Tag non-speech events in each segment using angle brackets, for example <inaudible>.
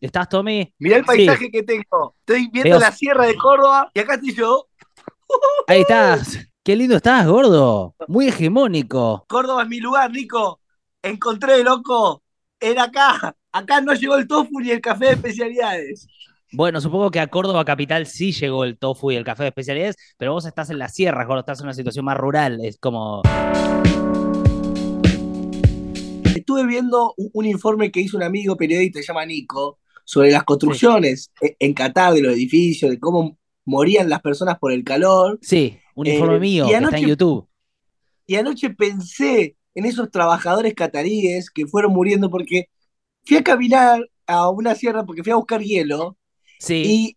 ¿Estás, Tommy? Mirá el Sí. paisaje que tengo. Estoy viendo Veo- la sierra de Córdoba y acá estoy yo. Ahí estás. Qué lindo estás, gordo. Muy hegemónico. Córdoba es mi lugar, Nico. Encontré, loco. Era acá. Acá no llegó el tofu ni el café de especialidades. Bueno, supongo que a Córdoba capital sí llegó el tofu y el café de especialidades, pero vos estás en las sierras, gordo, estás en una situación más rural. Es como. Estuve viendo un, un informe que hizo un amigo periodista, se llama Nico, sobre las construcciones e- en Qatar de los edificios, de cómo morían las personas por el calor. Sí, un informe Eh, mío que está en YouTube. Y anoche pensé en esos trabajadores cataríes que fueron muriendo porque fui a caminar a una sierra porque fui a buscar hielo Sí, y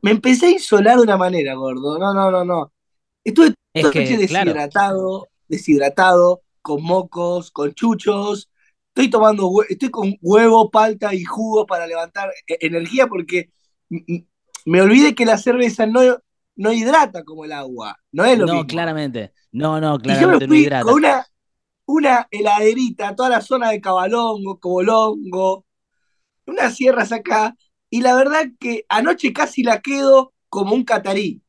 me empecé a insolar de una manera, gordo. No, no, no, no. Estuve es toda la noche que, claro. deshidratado, deshidratado, con mocos, con chuchos. Estoy tomando, estoy con huevo, palta y jugo para levantar e- energía porque me olvidé que la cerveza no, no hidrata como el agua. No es lo No, mismo. claramente. No, no, Y yo me claramente no fui hidrata. con una, una heladerita, toda la zona de Cabalongo, Cobolongo, unas sierras acá, y la verdad que anoche casi la quedo como un catarí.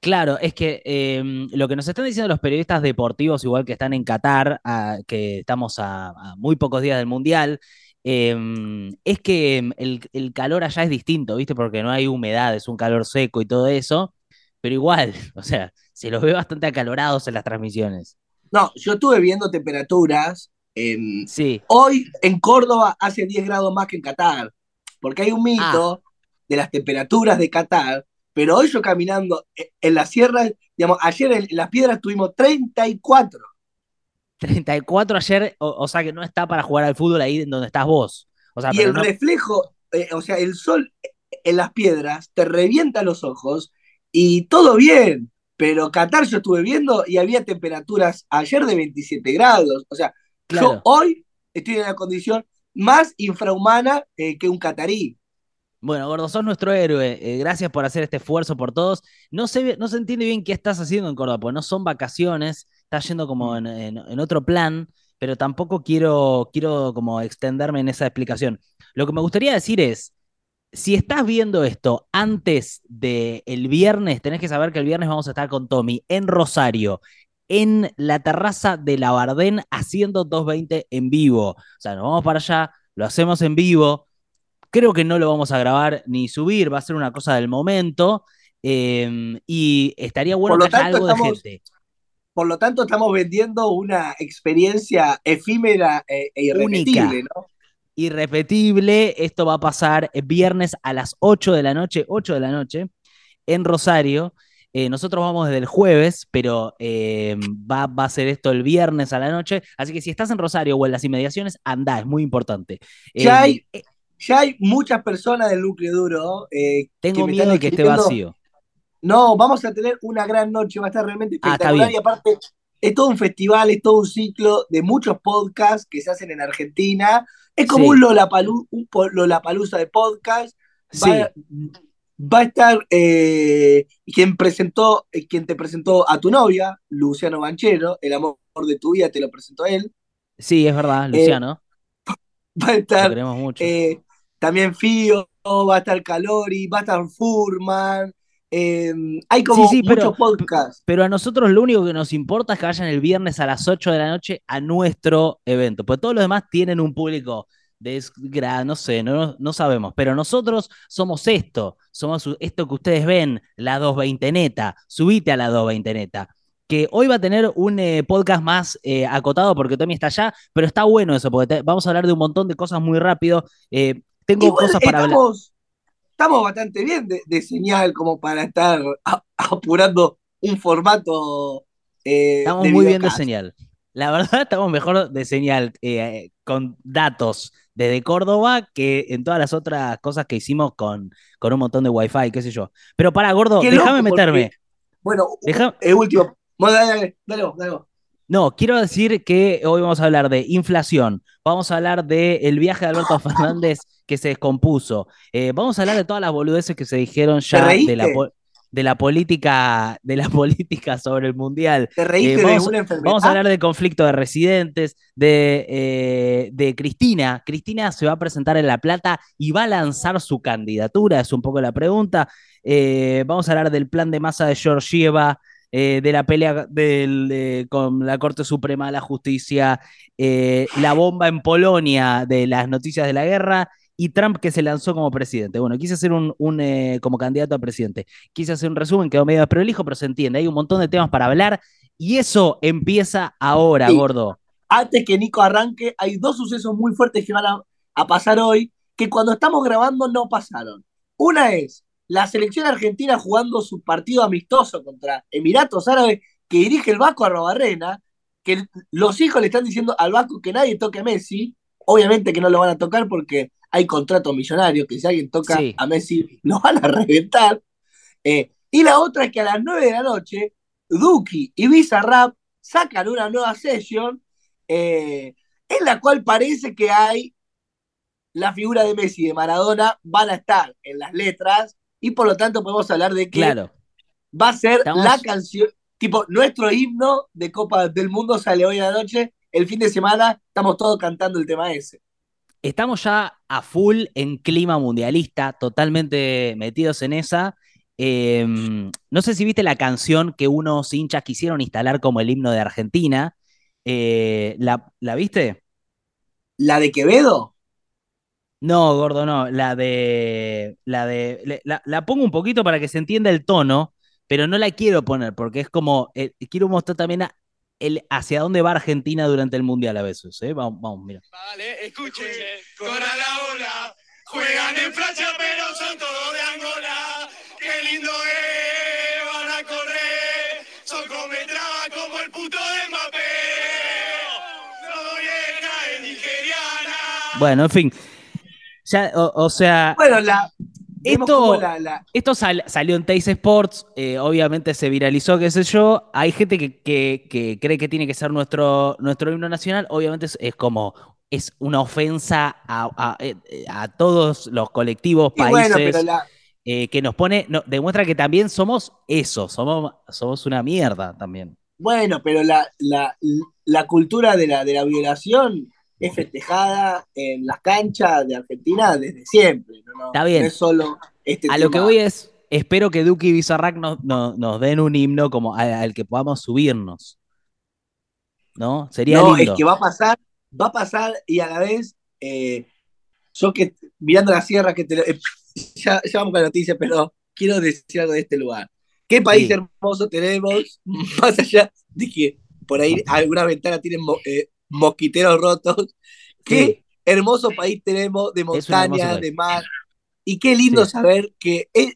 Claro, es que em, lo que nos están diciendo los periodistas deportivos, igual que están en Qatar, a- que estamos a, a muy pocos días del Mundial, em, es que em, el, el calor allá es distinto, ¿viste? Porque no hay humedad, es un calor seco y todo eso, pero igual, <laughs> o sea, se los ve bastante acalorados en las transmisiones. No, yo estuve viendo temperaturas. em, Sí, hoy en Córdoba hace 10 grados más que en Qatar, porque hay un mito de las temperaturas de Qatar, pero hoy yo caminando e- en la sierra, digamos, ayer en las piedras tuvimos 34. 34 ayer, o, o sea que no está para jugar al fútbol ahí donde estás vos. O sea, y el no- reflejo, eh, o sea, el sol en las piedras te revienta los ojos y todo bien, pero Qatar yo estuve viendo y había temperaturas ayer de 27 grados, o sea, yo hoy estoy en una condición más infrahumana eh, que un catarí. Bueno, Gordo, sos nuestro héroe. Eh, gracias por hacer este esfuerzo por todos. No se, no se entiende bien qué estás haciendo en Córdoba, no son vacaciones, estás yendo como en, en- en otro plan, pero tampoco quiero, quiero como extenderme en esa explicación. Lo que me gustaría decir es, si estás viendo esto antes del viernes, tenés que saber que el viernes vamos a estar con Tommy en Rosario, en la terraza de la Bardén, haciendo 220 en vivo. O sea, nos vamos para allá, lo hacemos en vivo. Creo que no lo vamos a grabar ni subir, va a ser una cosa del momento. eh, y estaría bueno que haya algo de gente. Por lo tanto, estamos vendiendo una experiencia efímera e, e irrepetible, Única. ¿no? irrepetible. Esto va a pasar viernes a las 8 de la noche, 8 de la noche, en Rosario. Eh, nosotros vamos desde el jueves, pero eh, va, va a ser esto el viernes a la noche. Así que si estás en Rosario o en las inmediaciones, anda, es muy importante. Ya Eh, hay- eh, Ya hay muchas personas del núcleo duro eh, que tengo me miedo de que esté vacío. No, vamos a tener una gran noche, va a estar realmente Ah, espectacular bien. y aparte es todo un festival, es todo un ciclo de muchos podcasts que se hacen en Argentina. Es como Sí. un Lollapalooza, un Lollapalooza de podcast. Sí, Va, va a estar eh, quien presentó, eh, quien te presentó a tu novia, Luciano Banchero, el amor de tu vida te lo presentó él. sí, es verdad, Luciano. <laughs> Va a lo estar queremos mucho. eh, también Fío, va a estar Calori, va a estar Furman. eh, hay como Sí, sí, pero- muchos podcasts. Pero a nosotros lo único que nos importa es que vayan el viernes a las 8 de la noche a nuestro evento. Porque todos los demás tienen un público de, no sé, no, no sabemos. Pero nosotros somos esto. Somos esto que ustedes ven, la 220 neta. Subite a la 220 neta. Que hoy va a tener un eh, podcast más eh, acotado porque Tommy está allá. Pero está bueno eso, porque te- vamos a hablar de un montón de cosas muy rápido. Eh, tengo Igual cosas para hablar. estamos, estamos bastante bien de, de señal como para estar a- <laughs> apurando un formato eh, Estamos de muy bien de señal. La verdad, <laughs> estamos mejor de señal eh, con datos desde Córdoba que en todas las otras cosas que hicimos con, con un montón de wifi, qué sé yo. Pero para, gordo, déjame meterme. porque- Bueno, Deja- el último. Bueno, dale, dale, dale, dale. No, quiero decir que hoy vamos a hablar de inflación, vamos a hablar del viaje de Alberto <laughs> Fernández que se descompuso, eh, vamos a hablar de todas las boludeces que se dijeron ya de la... de la política, de la <laughs> política sobre el mundial. Te reíste Eh, vamos, de una enfermedad. vamos a hablar de conflicto de residentes, de, eh, de Cristina. Cristina se va a presentar en La Plata y va a lanzar su candidatura, es un poco la pregunta. Vamos a hablar del plan de masa de Georgieva, eh, de la pelea del, de- con la Corte Suprema de la Justicia, eh, la bomba en Polonia de las noticias de la guerra y Trump que se lanzó como presidente. Bueno, quise hacer un, un, eh, como candidato a presidente. Quise hacer un resumen, quedó medio desprolijo, pero se entiende. Hay un montón de temas para hablar y eso empieza ahora, Sí. gordo. Antes que Nico arranque, hay dos sucesos muy fuertes que van a, a pasar hoy, que cuando estamos grabando no pasaron. Una es la selección argentina jugando su partido amistoso contra Emiratos Árabes, que dirige el Vasco Arrobarrena, que los hijos le están diciendo al Vasco que nadie toque a Messi, obviamente que no lo van a tocar porque hay contratos millonarios, que si alguien toca Sí. a Messi lo van a reventar. Eh, y la otra es que a las 9 de la noche, Duki y Bizarrap sacan una nueva session eh, en la cual parece que hay la figura de Messi y de Maradona van a estar en las letras y por lo tanto podemos hablar de que Claro. va a ser Estamos- la canción, tipo nuestro himno de Copa del Mundo sale hoy a la noche, el fin de semana estamos todos cantando el tema ese. Estamos ya a full en clima mundialista, totalmente metidos en esa. Eh, no sé si viste la canción que unos hinchas quisieron instalar como el himno de Argentina. Eh, ¿la, ¿La viste? La de Quevedo, No, gordo, no. La de. La de. La, la pongo un poquito para que se entienda el tono, pero no la quiero poner porque es como. eh, quiero mostrar también a- el, hacia dónde va Argentina durante el mundial a veces. ¿eh? Vamos, vamos, mira. Vale, escuchen. Corra la ola. Juegan en Francia, pero son todos de Angola. Qué lindo es, van a correr. Son cometraba como el puto de Mbappé. No en nigeriana. Bueno, en fin. Ya, o, o sea. bueno, la, Esto- cómo la, la- Esto sal- salió en Teis Sports, eh, obviamente se viralizó, qué sé yo. Hay gente que, que- que cree que tiene que ser nuestro, nuestro himno nacional. Obviamente es, es como, es una ofensa a, a- eh, a todos los colectivos, y países, bueno, pero la, eh, que nos pone, no, demuestra que también somos eso, somos, somos una mierda también. Bueno, pero la, la, la cultura de la, de la violación es festejada en las canchas de Argentina desde siempre. No, Está bien. no es solo este A lo que voy es, espero que Duki y Bizarrack nos, nos, nos den un himno como al, al que podamos subirnos. ¿No? Sería No, lindo. es que va a pasar, va a pasar y a la vez, eh, yo que mirando la sierra, que te lo- eh, <laughs> ya, ya vamos con la noticia, pero quiero decir algo de este lugar. ¿Qué país Sí. hermoso tenemos? <laughs> Más allá de que por ahí alguna ventana tiene mo- eh, mosquiteros rotos. ¿Qué Sí. hermoso país tenemos de Es un hermoso montaña, país. de mar? Y qué lindo Sí. saber que e-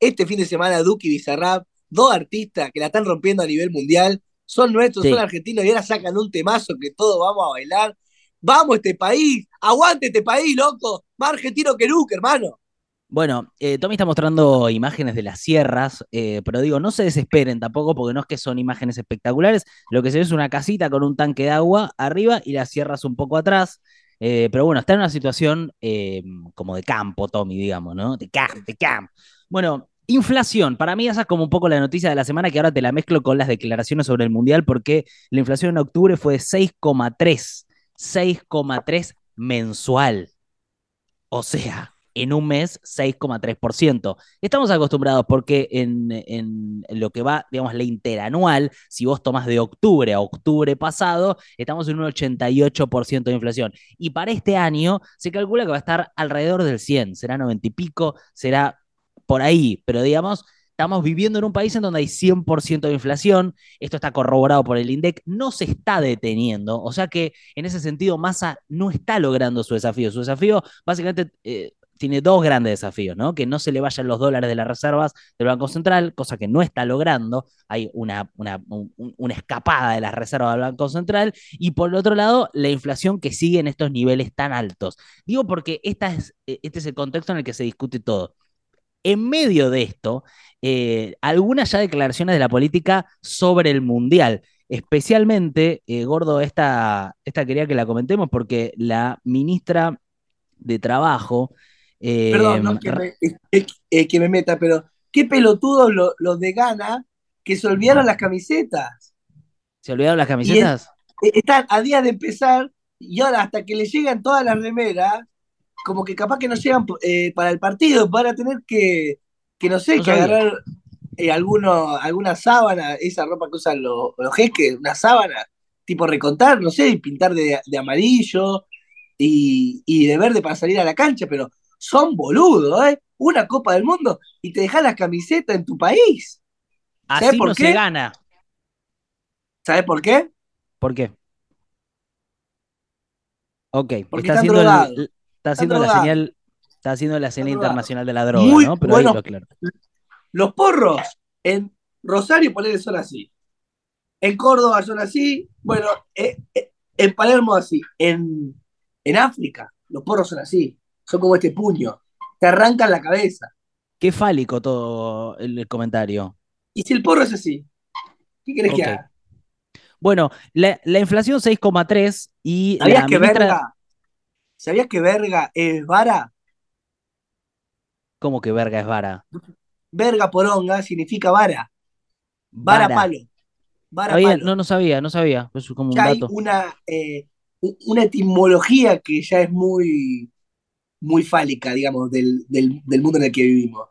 este fin de semana Duki y Bizarrap, dos artistas que la están rompiendo a nivel mundial, son nuestros, Sí. son argentinos y ahora sacan un temazo que todos vamos a bailar. Vamos este país, aguante este país, loco, más argentino que nunca, hermano. Bueno, eh, Tommy está mostrando imágenes de las sierras, eh, pero digo, no se desesperen tampoco porque no es que son imágenes espectaculares, lo que se ve es una casita con un tanque de agua arriba y las sierras un poco atrás, eh, pero bueno, está en una situación como de campo, Tommy, digamos, ¿no? De camp, de camp. Bueno, inflación, para mí esa es como un poco la noticia de la semana que ahora te la mezclo con las declaraciones sobre el Mundial porque la inflación en octubre fue de 6,3, 6,3 mensual. O sea, en un mes 6,3%. Estamos acostumbrados porque en, en lo que va, digamos, la interanual, si vos tomas de octubre a octubre pasado, estamos en un 88% de inflación. Y para este año se calcula que va a estar alrededor del 100, será 90 y pico, será por ahí, pero digamos, estamos viviendo en un país en donde hay 100% de inflación, esto está corroborado por el INDEC, no se está deteniendo, o sea que en ese sentido Massa no está logrando su desafío, su desafío básicamente eh, tiene dos grandes desafíos, ¿no? Que no se le vayan los dólares de las reservas del Banco Central, cosa que no está logrando. Hay una, una, un, una, escapada de las reservas del Banco Central. Y por el otro lado, la inflación que sigue en estos niveles tan altos. Digo porque es, este es el contexto en el que se discute todo. En medio de esto, eh, algunas ya declaraciones de la política sobre el Mundial. Especialmente, eh, Gordo, esta, esta quería que la comentemos porque la ministra de Trabajo, Perdón, no, que, me, es, es, que me meta, pero qué pelotudos lo- los de Ghana que se olvidaron las camisetas. ¿Se olvidaron las camisetas? Eh, Están a días de empezar y ahora hasta que les llegan todas las remeras, como que capaz que no llegan eh, para el partido, van a tener que, que no sé, No que sabía. agarrar eh, alguno, alguna sábana, esa ropa que usan los, los jeques, una sábana, tipo recontar, no sé, y pintar de, de amarillo y, y de verde para salir a la cancha, pero son boludos, ¿eh? Una Copa del Mundo y te dejan las camisetas en tu país. ¿Sabes Así por no qué? se gana. ¿Sabes por qué? ¿Por qué? Ok, Porque está haciendo, el- drogados. el- está haciendo la señal, está haciendo la señal internacional de la droga, Muy ¿no? Pero bueno. ahí lo aclaro. Los porros en Rosario, ponele, son así. En Córdoba son así. Bueno, eh, eh, en Palermo así. En, en África, los porros son así. Son como este puño. Te arrancan la cabeza. Qué fálico todo el, comentario. Y si el porro es así, ¿qué querés que haga? Bueno, la, la inflación 6,3 y ¿Sabías la que ministra... verga? ¿Sabías que verga es vara? ¿Cómo que verga es vara? Verga poronga significa vara. Vara, Vara. palo. Vara palo. no, no sabía, no sabía. Es como un ya hay dato. una, eh, una etimología que ya es muy, muy fálica, digamos, del, del, del mundo en el que vivimos.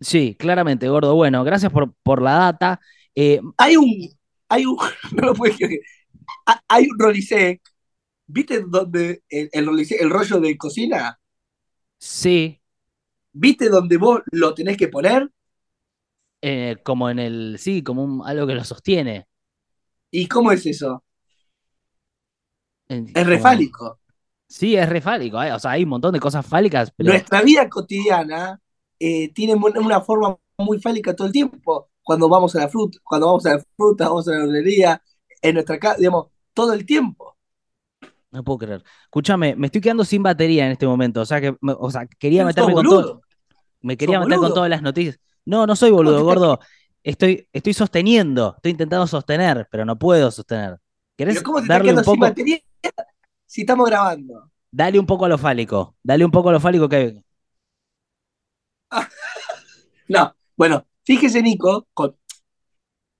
Sí, claramente, gordo. Bueno, gracias por, por la data. Eh, Hay un, hay un, <laughs> no lo creer, Ha- hay un Rolisec, ¿viste donde el, el, Rolisec- el rollo de cocina? sí, ¿Viste donde vos lo tenés que poner? eh, como en el... Sí, como un- algo que lo sostiene. ¿Y cómo es eso? En- Es refálico. Sí, es re fálico. eh, O sea, hay un montón de cosas fálicas, pero... Nuestra vida cotidiana eh, tiene una forma muy fálica todo el tiempo. Cuando vamos a la fruta, cuando vamos a la fruta, vamos a la verdulería, en nuestra casa, digamos, todo el tiempo. No puedo creer. Escúchame, me estoy quedando sin batería en este momento. O sea, que, me- o sea, quería meterme con boludo. todo. Me quería meter con todas las noticias. No, no soy boludo, gordo. Estoy, estoy sosteniendo, estoy intentando sostener, pero no puedo sostener. ¿Querés Pero ¿cómo te darle un quedando sin poco? batería si estamos grabando? Dale un poco a lo fálico. Dale un poco a lo fálico que. <laughs> No, bueno, fíjese Nico, con-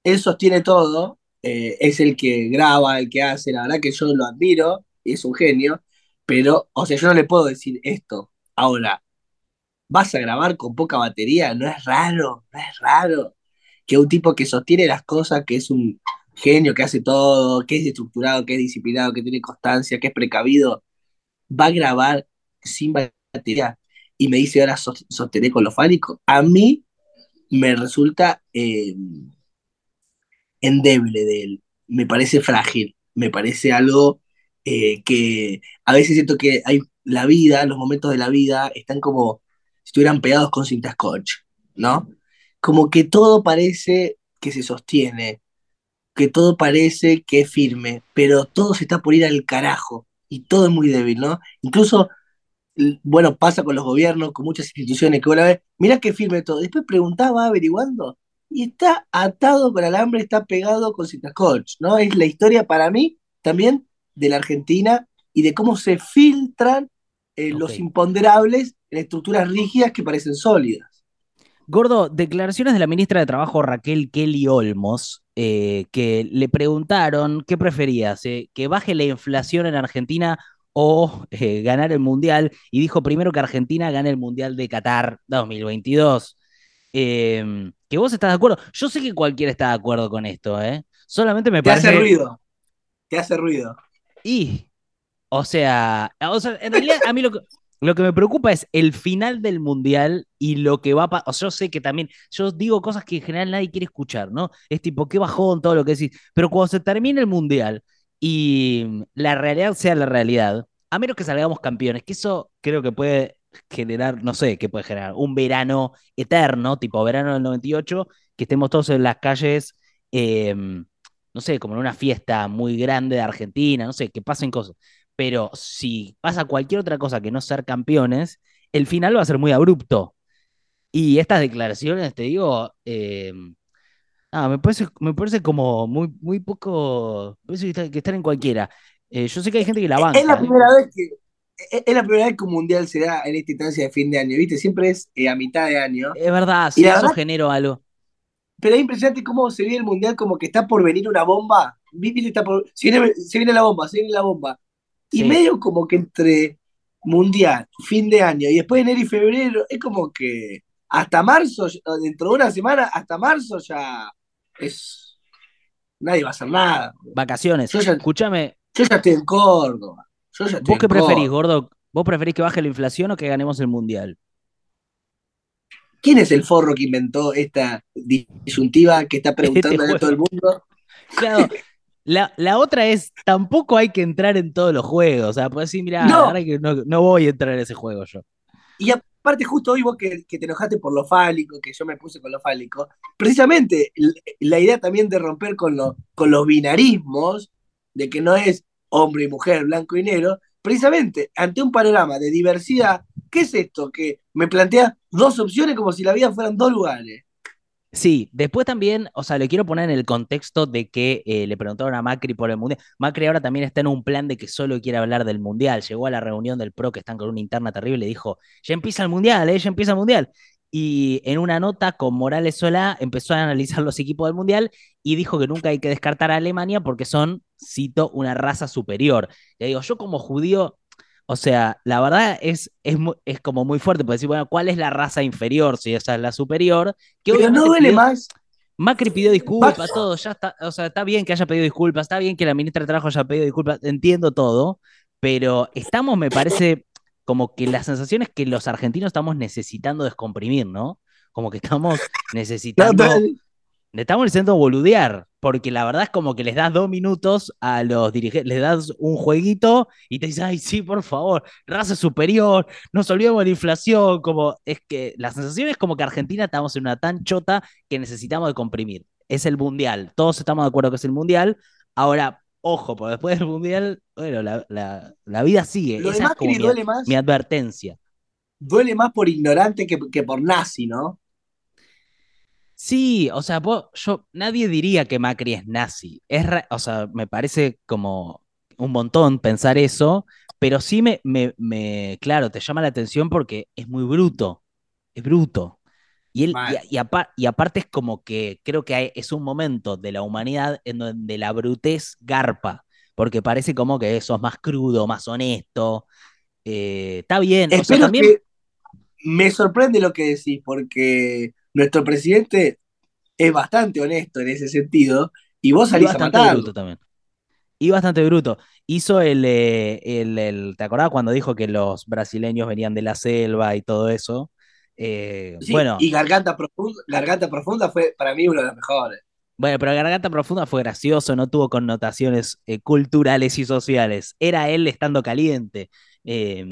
él sostiene todo, eh, es el que graba, el que hace, la verdad que yo lo admiro y es un genio, pero, o sea, yo no le puedo decir esto. Ahora, ¿vas a grabar con poca batería? No es raro, no es raro que un tipo que sostiene las cosas, que es un genio, que hace todo, que es estructurado, que es disciplinado, que tiene constancia, que es precavido, va a grabar sin batería y me dice ahora sos- sostener con lo fálico. A mí me resulta eh, endeble de él, me parece frágil, me parece algo eh, que a veces siento que hay la vida, los momentos de la vida están como si estuvieran pegados con cinta scotch, ¿no? Como que todo parece que se sostiene, que todo parece que es firme, pero todo se está por ir al carajo y todo es muy débil, ¿no? Incluso bueno, pasa con los gobiernos, con muchas instituciones que vos la ves, mirá qué firme todo. Después preguntaba, averiguando, y está atado con alambre, está pegado con citascotch, ¿no? Es la historia para mí también de la Argentina y de cómo se filtran eh, los imponderables en estructuras rígidas que parecen sólidas. Gordo, declaraciones de la ministra de Trabajo Raquel Kelly Olmos, eh, que le preguntaron qué preferías, eh, que baje la inflación en Argentina o eh, ganar el Mundial, y dijo primero que Argentina gane el Mundial de Qatar 2022. Eh, que vos estás de acuerdo. Yo sé que cualquiera está de acuerdo con esto, ¿eh? Solamente me Te hace parece... ruido, te hace ruido. Y, o sea, o sea, en realidad a mí lo que, lo que me preocupa es el final del mundial y lo que va a pasar. yo sé que también, yo digo cosas que en general nadie quiere escuchar, ¿no? Es tipo, qué bajón todo lo que decís. Pero cuando se termine el mundial y la realidad sea la realidad, a menos que salgamos campeones, que eso creo que puede generar, no sé, qué puede generar, un verano eterno, tipo verano del 98, que estemos todos en las calles. eh, no sé, como en una fiesta muy grande de Argentina, no sé, que pasen cosas. Pero si pasa cualquier otra cosa que no ser campeones, el final va a ser muy abrupto. Y estas declaraciones, te digo, eh, ah, me parece, me parece como muy, muy poco, me parece que, está- que están en cualquiera. Eh, yo sé que hay gente que la banca. Es la ¿eh? primera vez que es, es la primera vez que un mundial se da en esta instancia de fin de año, ¿viste? Siempre es eh, a mitad de año. Es verdad, sí, la eso generó algo. Pero es impresionante cómo se ve el mundial como que está por venir una bomba. ¿Viste? Está por- se, viene, se viene la bomba, se viene la bomba. Y medio como que entre mundial, fin de año y después enero y febrero, es como que hasta marzo, dentro de una semana, hasta marzo ya es. Nadie va a hacer nada. Vacaciones. Yo ya- Escúchame, Yo ya estoy en Córdoba. Yo ya estoy ¿vos qué preferís, gordo? ¿Vos preferís que baje la inflación o que ganemos el mundial? ¿Quién es el forro que inventó esta disyuntiva que está <laughs> preguntando a todo el mundo? Claro, <laughs> la, la otra es, tampoco hay que entrar en todos los juegos. O sea, puedes decir, mira, No. que no, no voy a entrar en ese juego yo. Y aparte, justo hoy vos que, que te enojaste por lo fálico, que yo me puse con lo fálico, precisamente la idea también de romper con, lo- con los binarismos, de que no es hombre y mujer, blanco y negro, precisamente ante un panorama de diversidad, ¿qué es esto? Que me plantea dos opciones como si la vida fueran dos lugares. Sí, después también, o sea, le quiero poner en el contexto de que eh, le preguntaron a Macri por el Mundial. Macri ahora también está en un plan de que solo quiere hablar del Mundial. Llegó a la reunión del PRO que están con una interna terrible y dijo, ya empieza el Mundial, ¿eh? ya empieza el Mundial. Y en una nota con Morales Solá empezó a analizar <laughs> los equipos del Mundial y dijo que nunca hay que descartar a Alemania porque son, cito, una raza superior. Le digo, yo como judío, o sea, la verdad es, es, es como muy fuerte, porque decir, bueno, ¿cuál es la raza inferior si esa es la superior? Que Pero no duele pidió- más. Macri pidió disculpas, todo, ya está, o sea, está bien que haya pedido disculpas, está bien que la ministra de Trabajo haya pedido disculpas, entiendo todo, pero estamos, me parece, como que la sensación es que los argentinos estamos necesitando descomprimir, ¿no? Como que estamos <laughs> necesitando, estamos necesitando boludear, porque la verdad es como que les das dos minutos a los dirigentes, les das un jueguito y te dices, ay, sí, por favor, raza superior, nos olvidemos de la inflación, como es que la sensación es como que Argentina estamos en una tan chota que necesitamos de comprimir. Es el mundial, todos estamos de acuerdo que es el mundial. Ahora, ojo, porque después del mundial, bueno, la, la- la vida sigue. Lo Esa es como Macri mi, duele más, mi advertencia. duele más por ignorante que, que por nazi, ¿no? Sí, o sea, vos- yo, nadie diría que Macri es nazi. Es, o sea, me parece como un montón pensar eso, pero sí me, me, me- claro, te llama la atención porque es muy bruto, es bruto. Y, él, y, y apar- y aparte es como que creo que hay- es un momento de la humanidad en donde la brutez garpa, porque parece como que eso es más crudo, más honesto. Eh, está bien, o sea, también... que me sorprende lo que decís, porque nuestro presidente es bastante honesto en ese sentido, y vos Y salís a bastante bruto también. Y bastante bruto. Hizo el, eh, el, el- ¿te acordás cuando dijo que los brasileños venían de la selva y todo eso? Eh, Sí, bueno, y Garganta Profunda, Garganta Profunda fue para mí uno de los mejores. bueno, pero Garganta Profunda fue gracioso, no tuvo connotaciones eh, culturales y sociales. Era él estando caliente. Eh,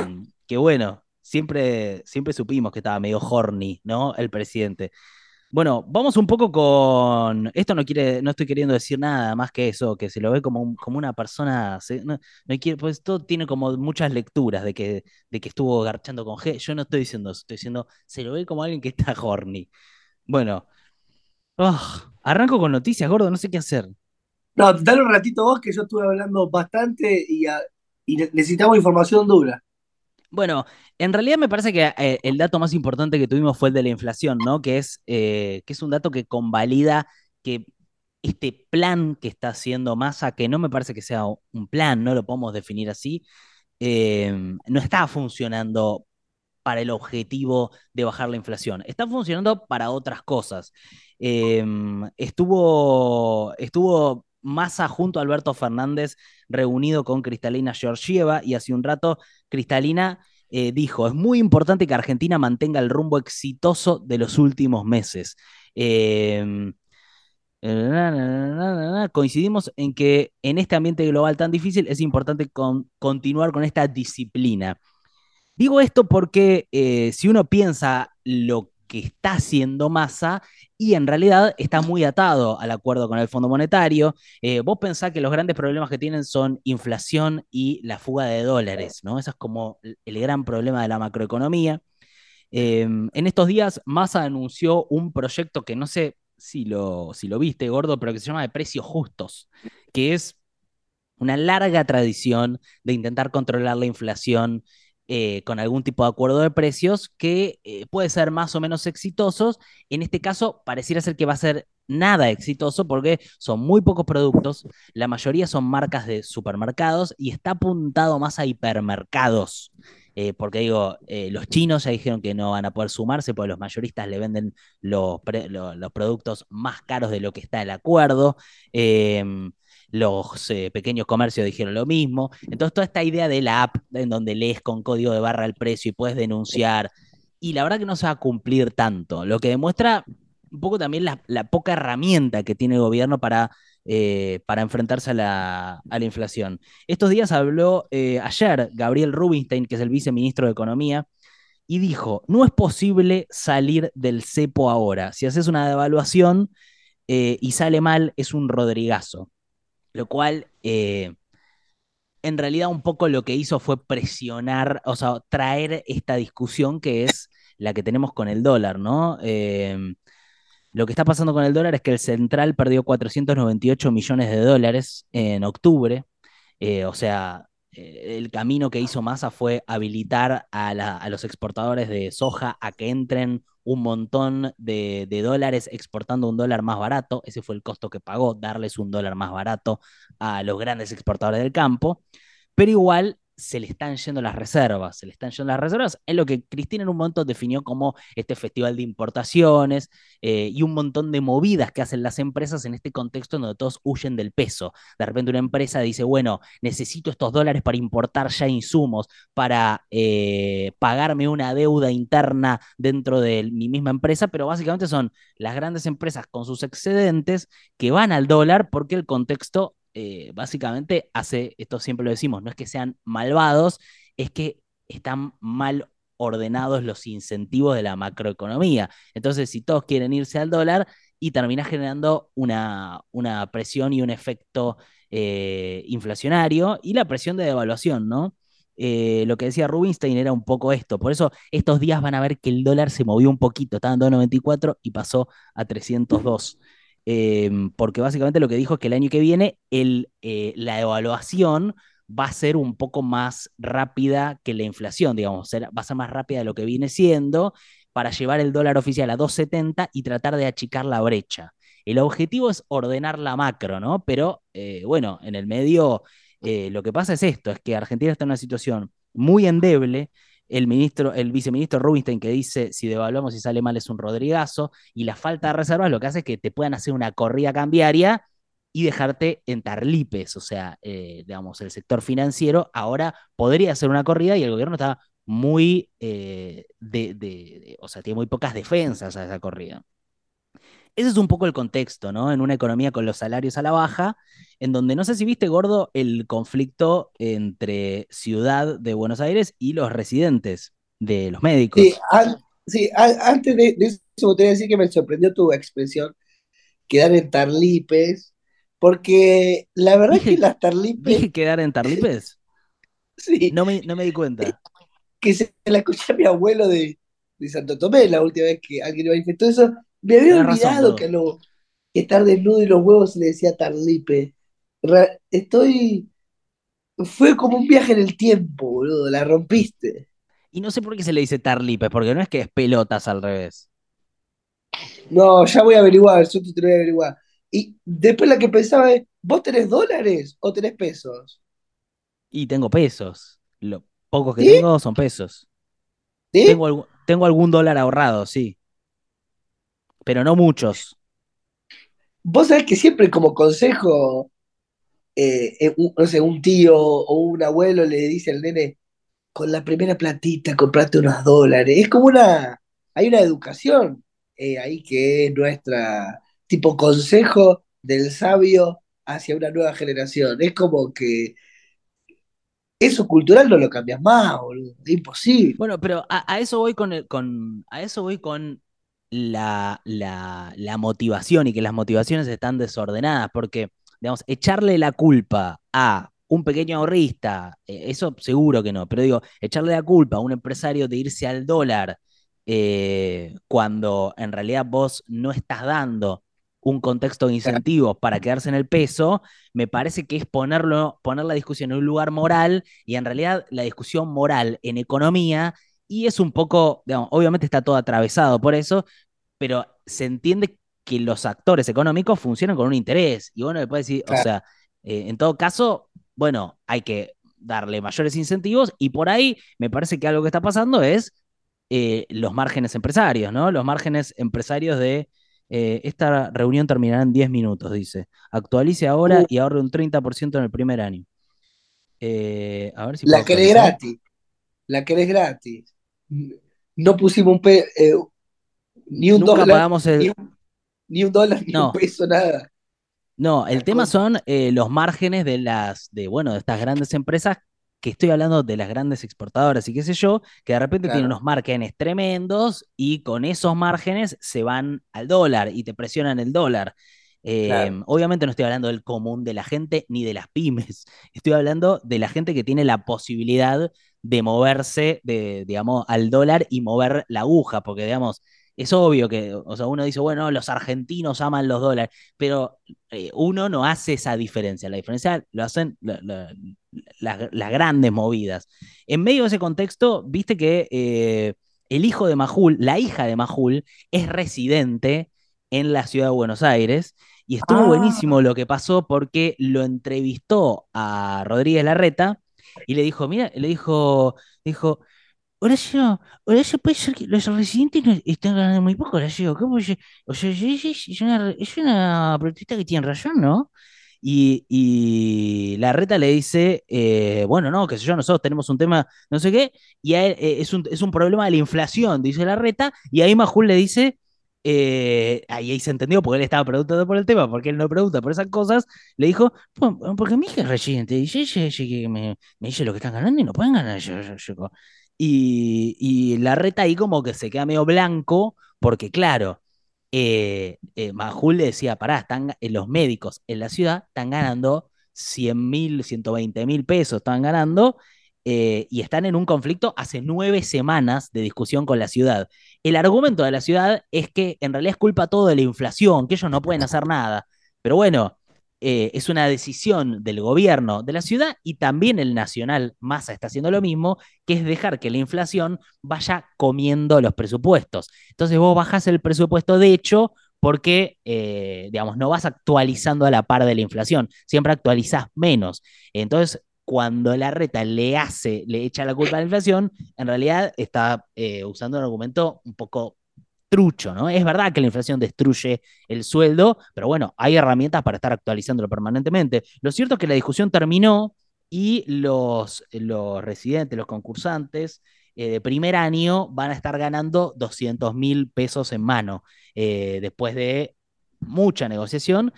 que bueno, siempre, siempre supimos que estaba medio horny, ¿no? El presidente. Bueno, vamos un poco con. Esto no quiere, no estoy queriendo decir nada más que eso, que se lo ve como, como una persona. se- no, no quiere, pues todo tiene como muchas lecturas de que, de que estuvo garchando con G. Yo no estoy diciendo eso, estoy diciendo, se lo ve como alguien que está horny. Bueno, ah, arranco con noticias, gordo, no sé qué hacer. No, dale un ratito vos que yo estuve hablando bastante y, a- y ne- necesitamos información dura. Bueno, en realidad me parece que eh, el dato más importante que tuvimos fue el de la inflación, ¿no? Que es, eh, que es un dato que convalida que este plan que está haciendo Massa, que no me parece que sea un plan, no lo podemos definir así, eh, no está funcionando para el objetivo de bajar la inflación. Está funcionando para otras cosas. Estuvo, estuvo Massa junto a Alberto Fernández reunido con Cristalina Georgieva y hace un rato Cristalina eh, dijo, es muy importante que Argentina mantenga el rumbo exitoso de los últimos meses. Eh, na, na, coincidimos en que en este ambiente global tan difícil es importante con- continuar con esta disciplina. Digo esto porque eh, si uno piensa lo que está haciendo Massa y en realidad está muy atado al acuerdo con el Fondo Monetario, eh, vos pensás que los grandes problemas que tienen son inflación y la fuga de dólares, ¿no? Eso es como el gran problema de la macroeconomía. Eh, en estos días, Massa anunció un proyecto que no sé si lo, si lo viste, gordo, pero que se llama de precios justos, que es una larga tradición de intentar controlar la inflación eh, con algún tipo de acuerdo de precios que eh, puede ser más o menos exitosos. En este caso, pareciera ser que va a ser nada exitoso porque son muy pocos productos, la mayoría son marcas de supermercados y está apuntado más a hipermercados. Eh, porque digo, los chinos ya dijeron que no van a poder sumarse porque los mayoristas le venden los, los productos más caros de lo que está el acuerdo. Los eh, pequeños comercios dijeron lo mismo. Entonces, toda esta idea de la app en donde lees con código de barra el precio y puedes denunciar, y la verdad que no se va a cumplir tanto, lo que demuestra un poco también la, poca herramienta que tiene el gobierno para, eh, para enfrentarse a la, inflación. Estos días habló eh, ayer Gabriel Rubinstein, que es el viceministro de Economía, y dijo, no es posible salir del cepo ahora. Si haces una devaluación y sale mal, es un rodrigazo. Lo cual, eh, en realidad, un poco lo que hizo fue presionar, o sea, traer esta discusión que es la que tenemos con el dólar, ¿no? Em, lo que está pasando con el dólar es que el central perdió 498 millones de dólares en octubre. Eh, o sea, eh, el camino que hizo Massa fue habilitar a, los exportadores de soja a que entren un montón de, dólares exportando un dólar más barato. Ese fue el costo que pagó, darles un dólar más barato a los grandes exportadores del campo. Pero igual se le están yendo las reservas, se le están yendo las reservas, es lo que Cristina en un momento definió como este festival de importaciones eh, y un montón de movidas que hacen las empresas en este contexto donde todos huyen del peso. De repente una empresa dice, bueno, necesito estos dólares para importar ya insumos, para eh, pagarme una deuda interna dentro de mi misma empresa, pero básicamente son las grandes empresas con sus excedentes que van al dólar porque el contexto eh, básicamente hace, esto siempre lo decimos, no es que sean malvados, es que están mal ordenados los incentivos de la macroeconomía. Entonces, si todos quieren irse al dólar y termina generando una, una presión y un efecto eh, inflacionario y la presión de devaluación, ¿no? Eh, lo que decía Rubinstein era un poco esto. Por eso estos días van a ver que el dólar se movió un poquito, estaba en 2.94 y pasó a 302. Em, porque básicamente lo que dijo es que el año que viene el, eh, la evaluación va a ser un poco más rápida que la inflación, digamos, va a ser más rápida de lo que viene siendo para llevar el dólar oficial a 2.70 y tratar de achicar la brecha. El objetivo es ordenar la macro, ¿no? Pero eh, bueno, en el medio eh, lo que pasa es esto, es que Argentina está en una situación muy endeble, el ministro, el viceministro Rubinstein que dice si devaluamos y sale mal es un rodrigazo, y la falta de reservas lo que hace es que te puedan hacer una corrida cambiaria y dejarte en tarlipes, o sea, eh, digamos, el sector financiero ahora podría hacer una corrida y el gobierno está muy, eh, de, o sea, tiene muy pocas defensas a esa corrida. Ese es un poco el contexto, ¿no? En una economía con los salarios a la baja, en donde no sé si viste, Gordo, el conflicto entre Ciudad de Buenos Aires y los residentes de los médicos. Sí, antes de, eso, te voy a decir que me sorprendió tu expresión, quedar en Tarlipes, porque la verdad es que las Tarlipes... ¿Dije quedar en Tarlipes? <laughs> sí. No me, no me di cuenta. <laughs> Que se la escuché a mi abuelo de, de Santo Tomé la última vez que alguien manifestó eso, me había olvidado que, lo, estar desnudo y los huevos se le decía tarlipe. estoy. Fue como un viaje en el tiempo, boludo. La rompiste. Y no sé por qué se le dice tarlipe, porque no es que es pelotas al revés. No, ya voy a averiguar, yo te voy a averiguar. Y después la que pensaba es, ¿vos tenés dólares o tenés pesos? Y tengo pesos. Lo pocos que tengo son pesos. ¿Sí? Tengo, tengo algún dólar ahorrado, sí pero no muchos. Vos sabés que siempre como consejo, eh, eh, un, no sé, un tío o un abuelo le dice al nene, con la primera platita comprate unos dólares. Es como una, hay una educación eh, ahí que es nuestra tipo consejo del sabio hacia una nueva generación. Es como que eso cultural no lo cambias más, boludo. Es imposible. Bueno, pero a, eso voy con, el, con a eso voy con la, la, motivación y que las motivaciones están desordenadas, porque, digamos, echarle la culpa a un pequeño ahorrista, eh, eso seguro que no, pero digo, echarle la culpa a un empresario de irse al dólar eh, cuando en realidad vos no estás dando un contexto de incentivos para quedarse en el peso, me parece que es ponerlo, poner la discusión en un lugar moral y en realidad la discusión moral en economía, y es un poco, digamos, obviamente está todo atravesado por eso, pero se entiende que los actores económicos funcionan con un interés. Y bueno, le puede decir, o sea, eh, en todo caso, bueno, hay que darle mayores incentivos y por ahí me parece que algo que está pasando es eh, los márgenes empresarios, ¿no? Los márgenes empresarios de eh, esta reunión terminará en 10 minutos, dice. Actualice ahora uh. y ahorre un 30% en el primer año. a ver si la querés gratis. La querés gratis. No pusimos un pe ni un dólar. El... ni, un, dólar, ni un peso, nada. No, el tema son eh, los márgenes de las, de, bueno, de estas grandes empresas, que estoy hablando de las grandes exportadoras y qué sé yo, que de repente tienen unos márgenes tremendos y con esos márgenes se van al dólar y te presionan el dólar. Em, obviamente no estoy hablando del común de la gente ni de las pymes, <laughs> estoy hablando de la gente que tiene la posibilidad de moverse, de, digamos, al dólar y mover la aguja, porque, digamos, es obvio que, o sea, uno dice, bueno, los argentinos aman los dólares, pero eh, uno no hace esa diferencia. La diferencia lo hacen las grandes movidas. En medio de ese contexto, viste que eh, el hijo de Majul, la hija de Majul, es residente en la ciudad de Buenos Aires. Y estuvo buenísimo ah. lo que pasó porque lo entrevistó a Rodríguez Larreta y le dijo, mira, le dijo, dijo, Horacio, Horacio, puede ser que los residentes no están ganando muy poco, Horacio. ¿Cómo O sea, es una, es una protesta que tiene razón, ¿no? Y, y la reta le dice, eh, bueno, no, que sé yo, nosotros tenemos un tema, no sé qué, y eh, es, un, es un problema de la inflación, dice la reta, y ahí Majul le dice, eh, ahí se entendió porque él estaba preguntando por el tema, porque él no pregunta por esas cosas, le dijo, porque mi hija es residente, y me, dice lo que están ganando y no pueden ganar. Y, la reta ahí como que se queda medio blanco, porque claro, eh, eh, Majul le decía, pará, están, eh, los médicos en la ciudad están ganando 100 mil, 120 mil pesos, están ganando, y están en un conflicto hace nueve semanas de discusión con la ciudad. El argumento de la ciudad es que en realidad es culpa todo de la inflación, que ellos no pueden hacer nada. Pero bueno, eh, es una decisión del gobierno de la ciudad y también el nacional, Massa, está haciendo lo mismo, que es dejar que la inflación vaya comiendo los presupuestos. Entonces vos bajás el presupuesto de hecho porque, eh, digamos, no vas actualizando a la par de la inflación, siempre actualizás menos. Entonces, cuando la reta le hace, le echa la culpa a la inflación, en realidad está eh, usando un argumento un poco trucho, ¿no? Es verdad que la inflación destruye el sueldo, pero bueno, hay herramientas para estar actualizándolo permanentemente. Lo cierto es que la discusión terminó y los, los residentes, los concursantes eh, de primer año van a estar ganando 200 mil pesos en mano eh, después de mucha negociación,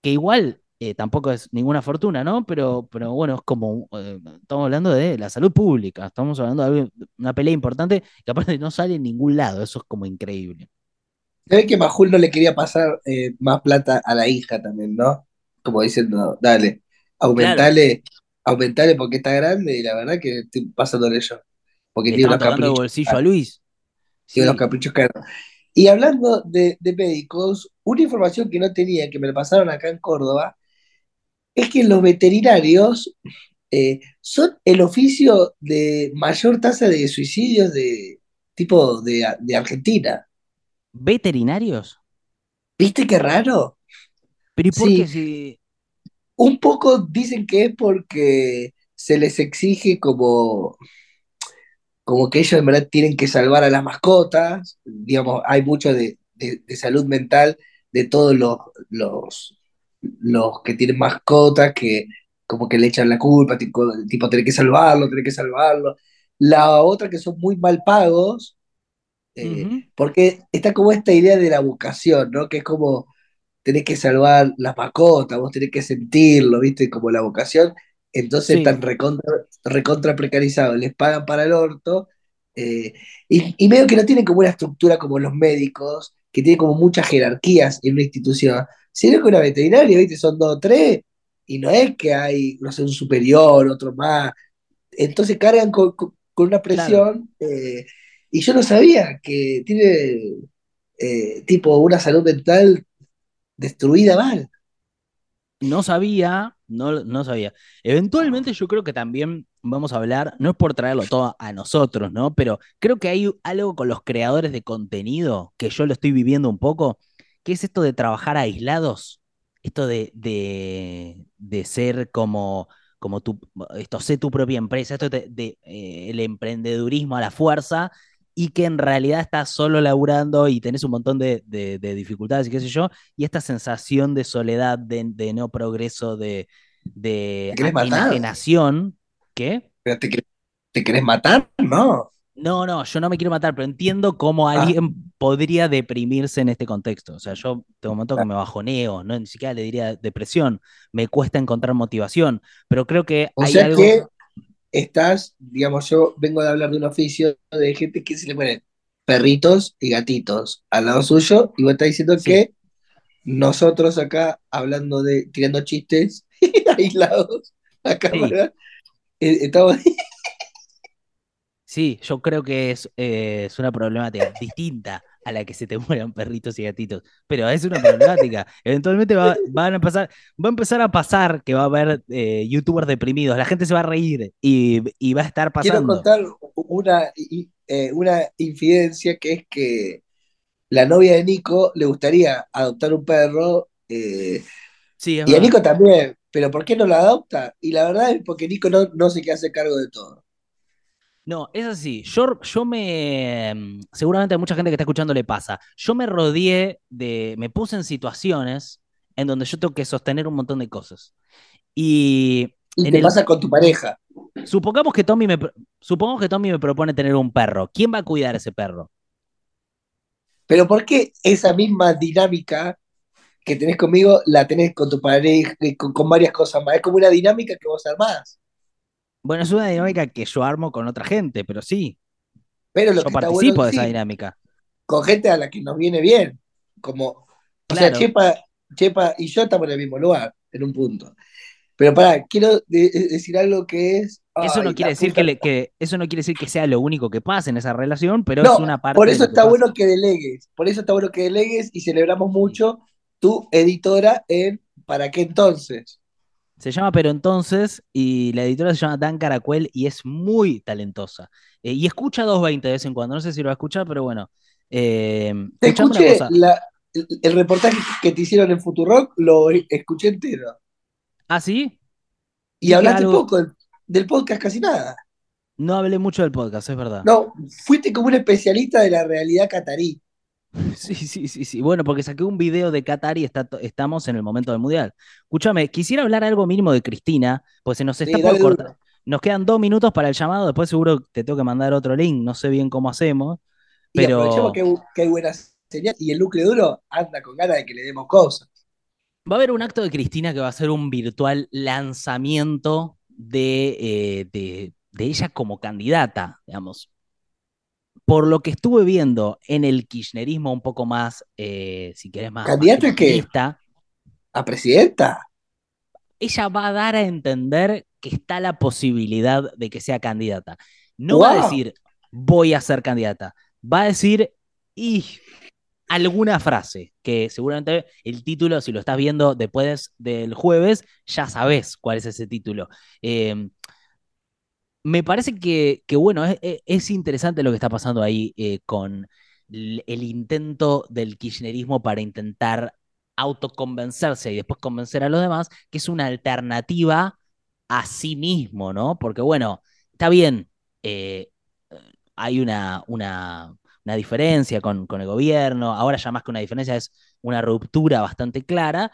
que igual eh, tampoco es ninguna fortuna, ¿no? Pero, pero bueno, es como, eh, estamos hablando de la salud pública, estamos hablando de una pelea importante que aparte no sale en ningún lado, eso es como increíble. Se ve que Majul no le quería pasar eh, más plata a la hija también, ¿no? Como diciendo, dale, aumentale, aumentale porque está grande y la verdad que estoy pasándole yo. Porque tiene unos caprichos. bolsillo a Luis. Tiene unos caprichos caros. Y hablando de, de, médicos, una información que no tenía, que me la pasaron acá en Córdoba, es que los veterinarios eh, son el oficio de mayor tasa de suicidios de tipo de, Argentina. ¿Veterinarios? ¿Viste qué raro? Pero ¿y por qué si... Un poco dicen que es porque se les exige como, como que ellos en verdad tienen que salvar a las mascotas, digamos, hay mucho de, salud mental de todos los, los los que tienen mascotas que como que le echan la culpa, tipo, tipo tener que salvarlo, tener que salvarlo. La otra que son muy mal pagos, eh, porque está como esta idea de la vocación, ¿no? Que es como tener que salvar la mascota, vos tenés que sentirlo, ¿viste? Como la vocación. Entonces están recontra, recontra precarizados, les pagan para el orto. Eh, y, y medio que no tienen como una estructura como los médicos, que tienen como muchas jerarquías en una institución sino que una veterinaria, ¿viste? Son dos o tres, y no es que hay, no sé, un superior, otro más. Entonces cargan con, una presión, eh, y yo no sabía que tiene, eh, tipo, una salud mental destruida mal. No sabía, no, no sabía. Eventualmente yo creo que también vamos a hablar, no es por traerlo todo a nosotros, ¿no? Pero creo que hay algo con los creadores de contenido que yo lo estoy viviendo un poco, que es esto de trabajar aislados, esto de, de, de ser como, como tu, esto, sé tu propia empresa, esto de, de eh, el emprendedurismo a la fuerza y que en realidad estás solo laburando y tenés un montón de, de- de dificultades y qué sé yo, y esta sensación de soledad, de, de no progreso, de, de ¿Te querés ¿qué? ¿Te, te querés matar? No. No, no, yo no me quiero matar, pero entiendo cómo Ah. alguien podría deprimirse en este contexto. O sea, yo tengo un momento que me bajoneo, no ni siquiera le diría depresión, me cuesta encontrar motivación, pero creo que O hay sea algo. que estás, digamos, yo vengo de hablar de un oficio de gente que se le ponen perritos y gatitos al lado suyo, y vos estás diciendo Sí. que nosotros acá hablando de, tirando chistes <laughs> aislados a cámara, eh, estamos Sí, yo creo que es, eh, es una problemática distinta a la que se te <laughs> mueran perritos y gatitos, pero es una problemática. Eventualmente va, van a pasar, va a empezar a pasar que va a haber eh, youtubers deprimidos, la gente se va a reír y, y va a estar Quiero pasando. contar una, i- eh, una infidencia que es que la novia de Nico le gustaría adoptar un perro Sí, y a. Nico también, pero ¿por qué no lo adopta? Y la verdad es porque Nico no, no se quiere hacer cargo de todo. No, es así. Yo, yo me. mm, Seguramente a mucha gente que está escuchando le pasa. Yo me rodeé de. Me puse en situaciones en donde yo tengo que sostener un montón de cosas. Y ¿Y qué el. pasa con tu pareja? Supongamos que Tommy me, supongamos que Tommy me propone tener un perro. ¿Quién va a cuidar a ese perro? Pero ¿por qué esa misma dinámica que tenés conmigo la tenés con tu pareja, y con, con varias cosas más? Es como una dinámica que vos armás. Bueno, es una dinámica que yo armo con otra gente, pero sí, Pero lo yo que participo bueno, de esa dinámica. con gente a la que nos viene bien. Como, o sea. Chepa, Chepa y yo estamos en el mismo lugar, en un punto. Pero pará, quiero de- de- decir algo que es. Eso ay, no quiere decir que, le- que- eso no quiere decir que sea lo único que pasa en esa relación, pero No, es una parte por de eso que está pasa. bueno que delegues. Por eso está bueno que delegues y celebramos mucho tu editora en ¿Para qué entonces? Se llama Pero entonces, y la editora se llama Dan Caracuel y es muy talentosa. Eh, y escucha 220 de vez en cuando, no sé si lo va a escuchar, pero bueno. Eh, Te escuché la- el, reportaje que te hicieron en Futurock, lo escuché entero. ¿Ah, sí? Y hablaste algo- poco del, del podcast, casi nada. No hablé mucho del podcast, es verdad. No, fuiste como un especialista de la realidad catarí. <laughs> Sí, sí, sí, sí. Bueno, porque saqué un video de Qatar y está, estamos en el momento del Mundial. Escúchame, quisiera hablar algo mínimo de Cristina, pues se nos está Sí, por cortar. Nos quedan dos minutos para el llamado, después seguro te tengo que mandar otro link, no sé bien cómo hacemos, Y pero aprovechemos que, hay- que hay buenas señales. Y el núcleo duro anda con ganas de que le demos cosas. va a haber un acto de Cristina que va a ser un virtual lanzamiento de, eh, de, de ella como candidata, digamos. Por lo que estuve viendo en el kirchnerismo un poco más, eh, si querés, más, más ¿Candidata a qué? kirchnerista, ¿A presidenta? ella va a dar a entender que está la posibilidad de que sea candidata. No va a decir, voy a ser candidata. Va a decir, y alguna frase, que seguramente el título, si lo estás viendo después del jueves, ya sabes cuál es ese título. Eh, me parece que, que, bueno, es, es, interesante lo que está pasando ahí eh, con el, intento del kirchnerismo para intentar autoconvencerse y después convencer a los demás que es una alternativa a sí mismo, ¿no? Porque bueno, está bien, eh, hay una, una, una diferencia con, con, el gobierno, ahora ya más que una diferencia es una ruptura bastante clara,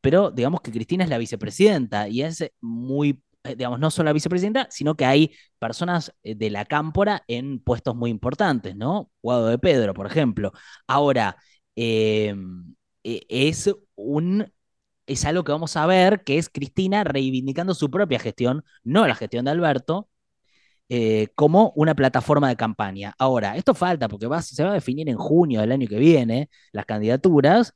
pero digamos que Cristina es la vicepresidenta y es muy, digamos, no solo la vicepresidenta, sino que hay personas eh, de la cámpora en puestos muy importantes, ¿no? Guado de Pedro, por ejemplo. Ahora, eh, es un es algo que vamos a ver, que es Cristina reivindicando su propia gestión, no la gestión de Alberto, eh, como una plataforma de campaña. Ahora, esto falta porque va, se va a definir en junio del año que viene las candidaturas.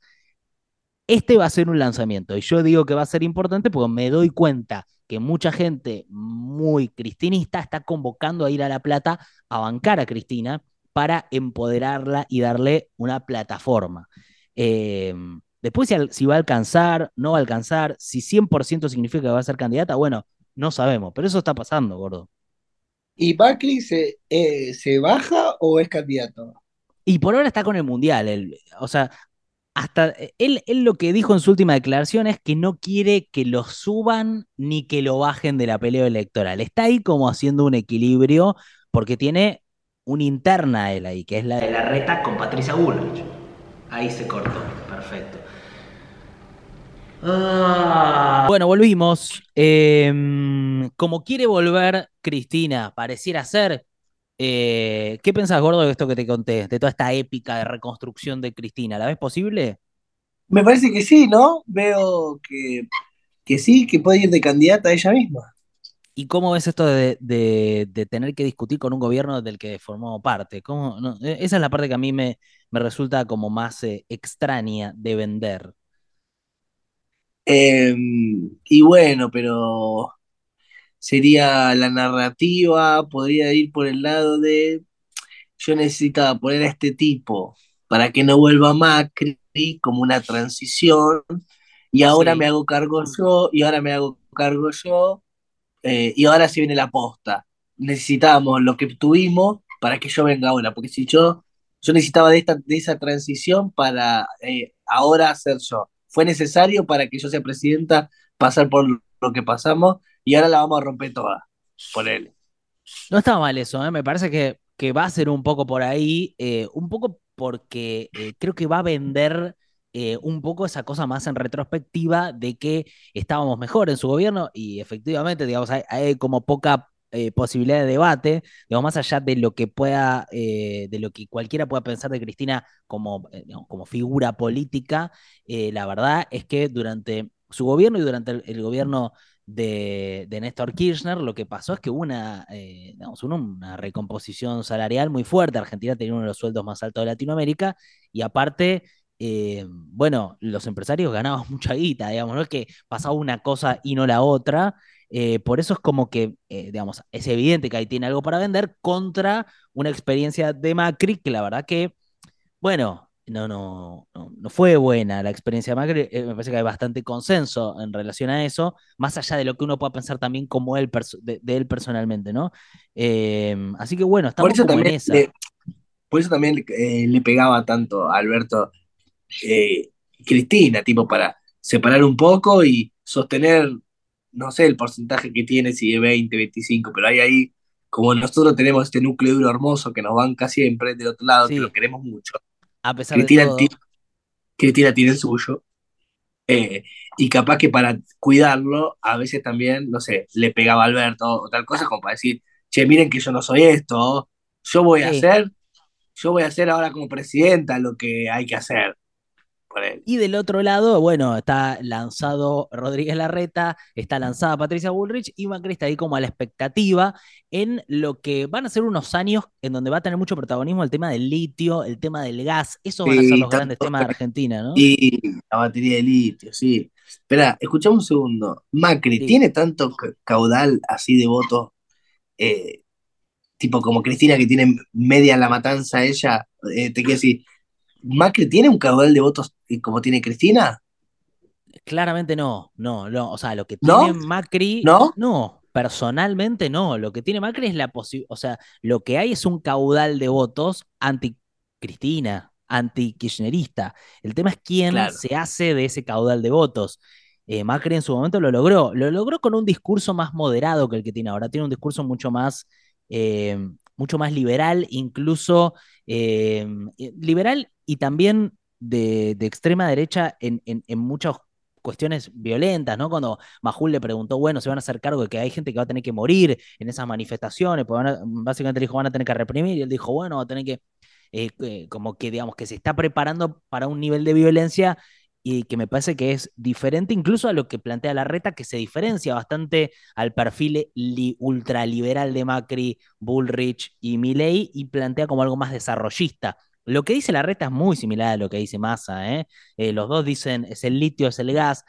Este va a ser un lanzamiento y yo digo que va a ser importante porque me doy cuenta que mucha gente muy cristinista está convocando a ir a La Plata a bancar a Cristina para empoderarla y darle una plataforma. Eh, Después si, si, va a alcanzar, no va a alcanzar, si 100% significa que va a ser candidata, bueno, no sabemos, pero eso está pasando, gordo. ¿Y Macri se, eh, se baja o es candidato? Y por ahora está con el Mundial. El, o sea, hasta él, él, lo que dijo en su última declaración es que no quiere que lo suban ni que lo bajen de la pelea electoral. Está ahí como haciendo un equilibrio porque tiene una interna él ahí, que es la de la reta con Patricia Bullrich. Ahí se cortó, perfecto. Ah. Bueno, volvimos. Eh, como quiere volver Cristina, pareciera ser. Eh, ¿Qué pensás, Gordo, de esto que te conté? De toda esta épica de reconstrucción de Cristina. ¿La ves posible? Me parece que sí, ¿no? Veo que, que sí, que puede ir de candidata ella misma. ¿Y cómo ves esto de, de, de, tener que discutir con un gobierno del que formó parte? ¿Cómo, no? E, Esa es la parte que a mí me, me resulta como más eh, extraña de vender. Eh, y bueno, pero sería la narrativa, podría ir por el lado de yo necesitaba poner a este tipo para que no vuelva Macri como una transición y ahora Sí. me hago cargo yo y ahora me hago cargo yo eh, y ahora sí viene la posta. Necesitábamos lo que tuvimos para que yo venga ahora, porque si yo, yo necesitaba de, esta, de esa transición para eh, ahora ser yo. Fue necesario para que yo sea presidenta pasar por lo que pasamos y ahora la vamos a romper toda. Por él. No estaba mal eso, ¿eh? me parece que, que, va a ser un poco por ahí, eh, un poco porque eh, creo que va a vender un poco esa cosa más en retrospectiva de que estábamos mejor en su gobierno y efectivamente, digamos, hay, como poca posibilidad de debate, digamos, más allá de lo que pueda, de lo que cualquiera pueda pensar de Cristina como, como figura política, la verdad es que durante su gobierno y durante el gobierno de, de, Néstor Kirchner, lo que pasó es que hubo una, eh, digamos, una recomposición salarial muy fuerte. Argentina tenía uno de los sueldos más altos de Latinoamérica y aparte, eh, bueno, los empresarios ganaban <laughs> mucha guita, digamos, no es que pasaba una cosa y no la otra. Eh, por eso es como que, digamos, es evidente que ahí tiene algo para vender contra una experiencia de Macri que la verdad que, bueno, no, no, no, no, fue buena la experiencia de Macri. Eh, me parece que hay bastante consenso en relación a eso, más allá de lo que uno pueda pensar también como él, de, de él personalmente, ¿no? Eh, así que bueno, estamos por eso como también en esa. Le, por eso también eh, le pegaba tanto a Alberto eh, Cristina, tipo, para separar un poco y sostener, no sé el porcentaje que tiene, si de 20, 25, pero hay ahí, como nosotros tenemos este núcleo duro hermoso que nos banca siempre del otro lado, Sí. que lo queremos mucho. A pesar Cristina, de todo. ti- Cristina tiene el suyo. eh, y capaz que para cuidarlo, a veces también, no sé, le pegaba a Alberto o tal cosa, como para decir, che, miren que yo no soy esto, yo voy a hacer, yo voy a hacer ahora como presidenta lo que hay que hacer. Y del otro lado, bueno, está lanzado Rodríguez Larreta, está lanzada Patricia Bullrich y Macri está ahí como a la expectativa en lo que van a ser unos años en donde va a tener mucho protagonismo el tema del litio, el tema del gas. Esos van a ser Sí, los grandes temas de Argentina, ¿no? Y la batería de litio, sí. Espera, escuchame un segundo. Macri, Sí. ¿tiene tanto ca- caudal así de votos? eh, tipo como Cristina que tiene media la matanza ella, eh, te quiero decir, ¿Macri tiene un caudal de votos como tiene Cristina? Claramente no, no, no. O sea, lo que ¿No? tiene Macri, ¿No? no, personalmente no. Lo que tiene Macri es la posibilidad, o sea, lo que hay es un caudal de votos anti-Cristina, anti-kirchnerista. El tema es quién Claro. se hace de ese caudal de votos. Eh, Macri en su momento lo logró. Lo logró con un discurso más moderado que el que tiene ahora. Tiene un discurso mucho más, eh, mucho más liberal, incluso eh, liberal y también de, extrema derecha en, en, en muchas cuestiones violentas, ¿no? Cuando Majul le preguntó, bueno, se van a hacer cargo de que hay gente que va a tener que morir en esas manifestaciones, pues básicamente le dijo, van a tener que reprimir, y él dijo, bueno, va a tener que, eh, eh, como que digamos que se está preparando para un nivel de violencia y que me parece que es diferente incluso a lo que plantea la reta, que se diferencia bastante al perfil li ultraliberal de Macri, Bullrich y Milei y plantea como algo más desarrollista. Lo que dice la reta es muy similar a lo que dice Massa. ¿eh? Eh, los dos dicen es el litio, es el gas,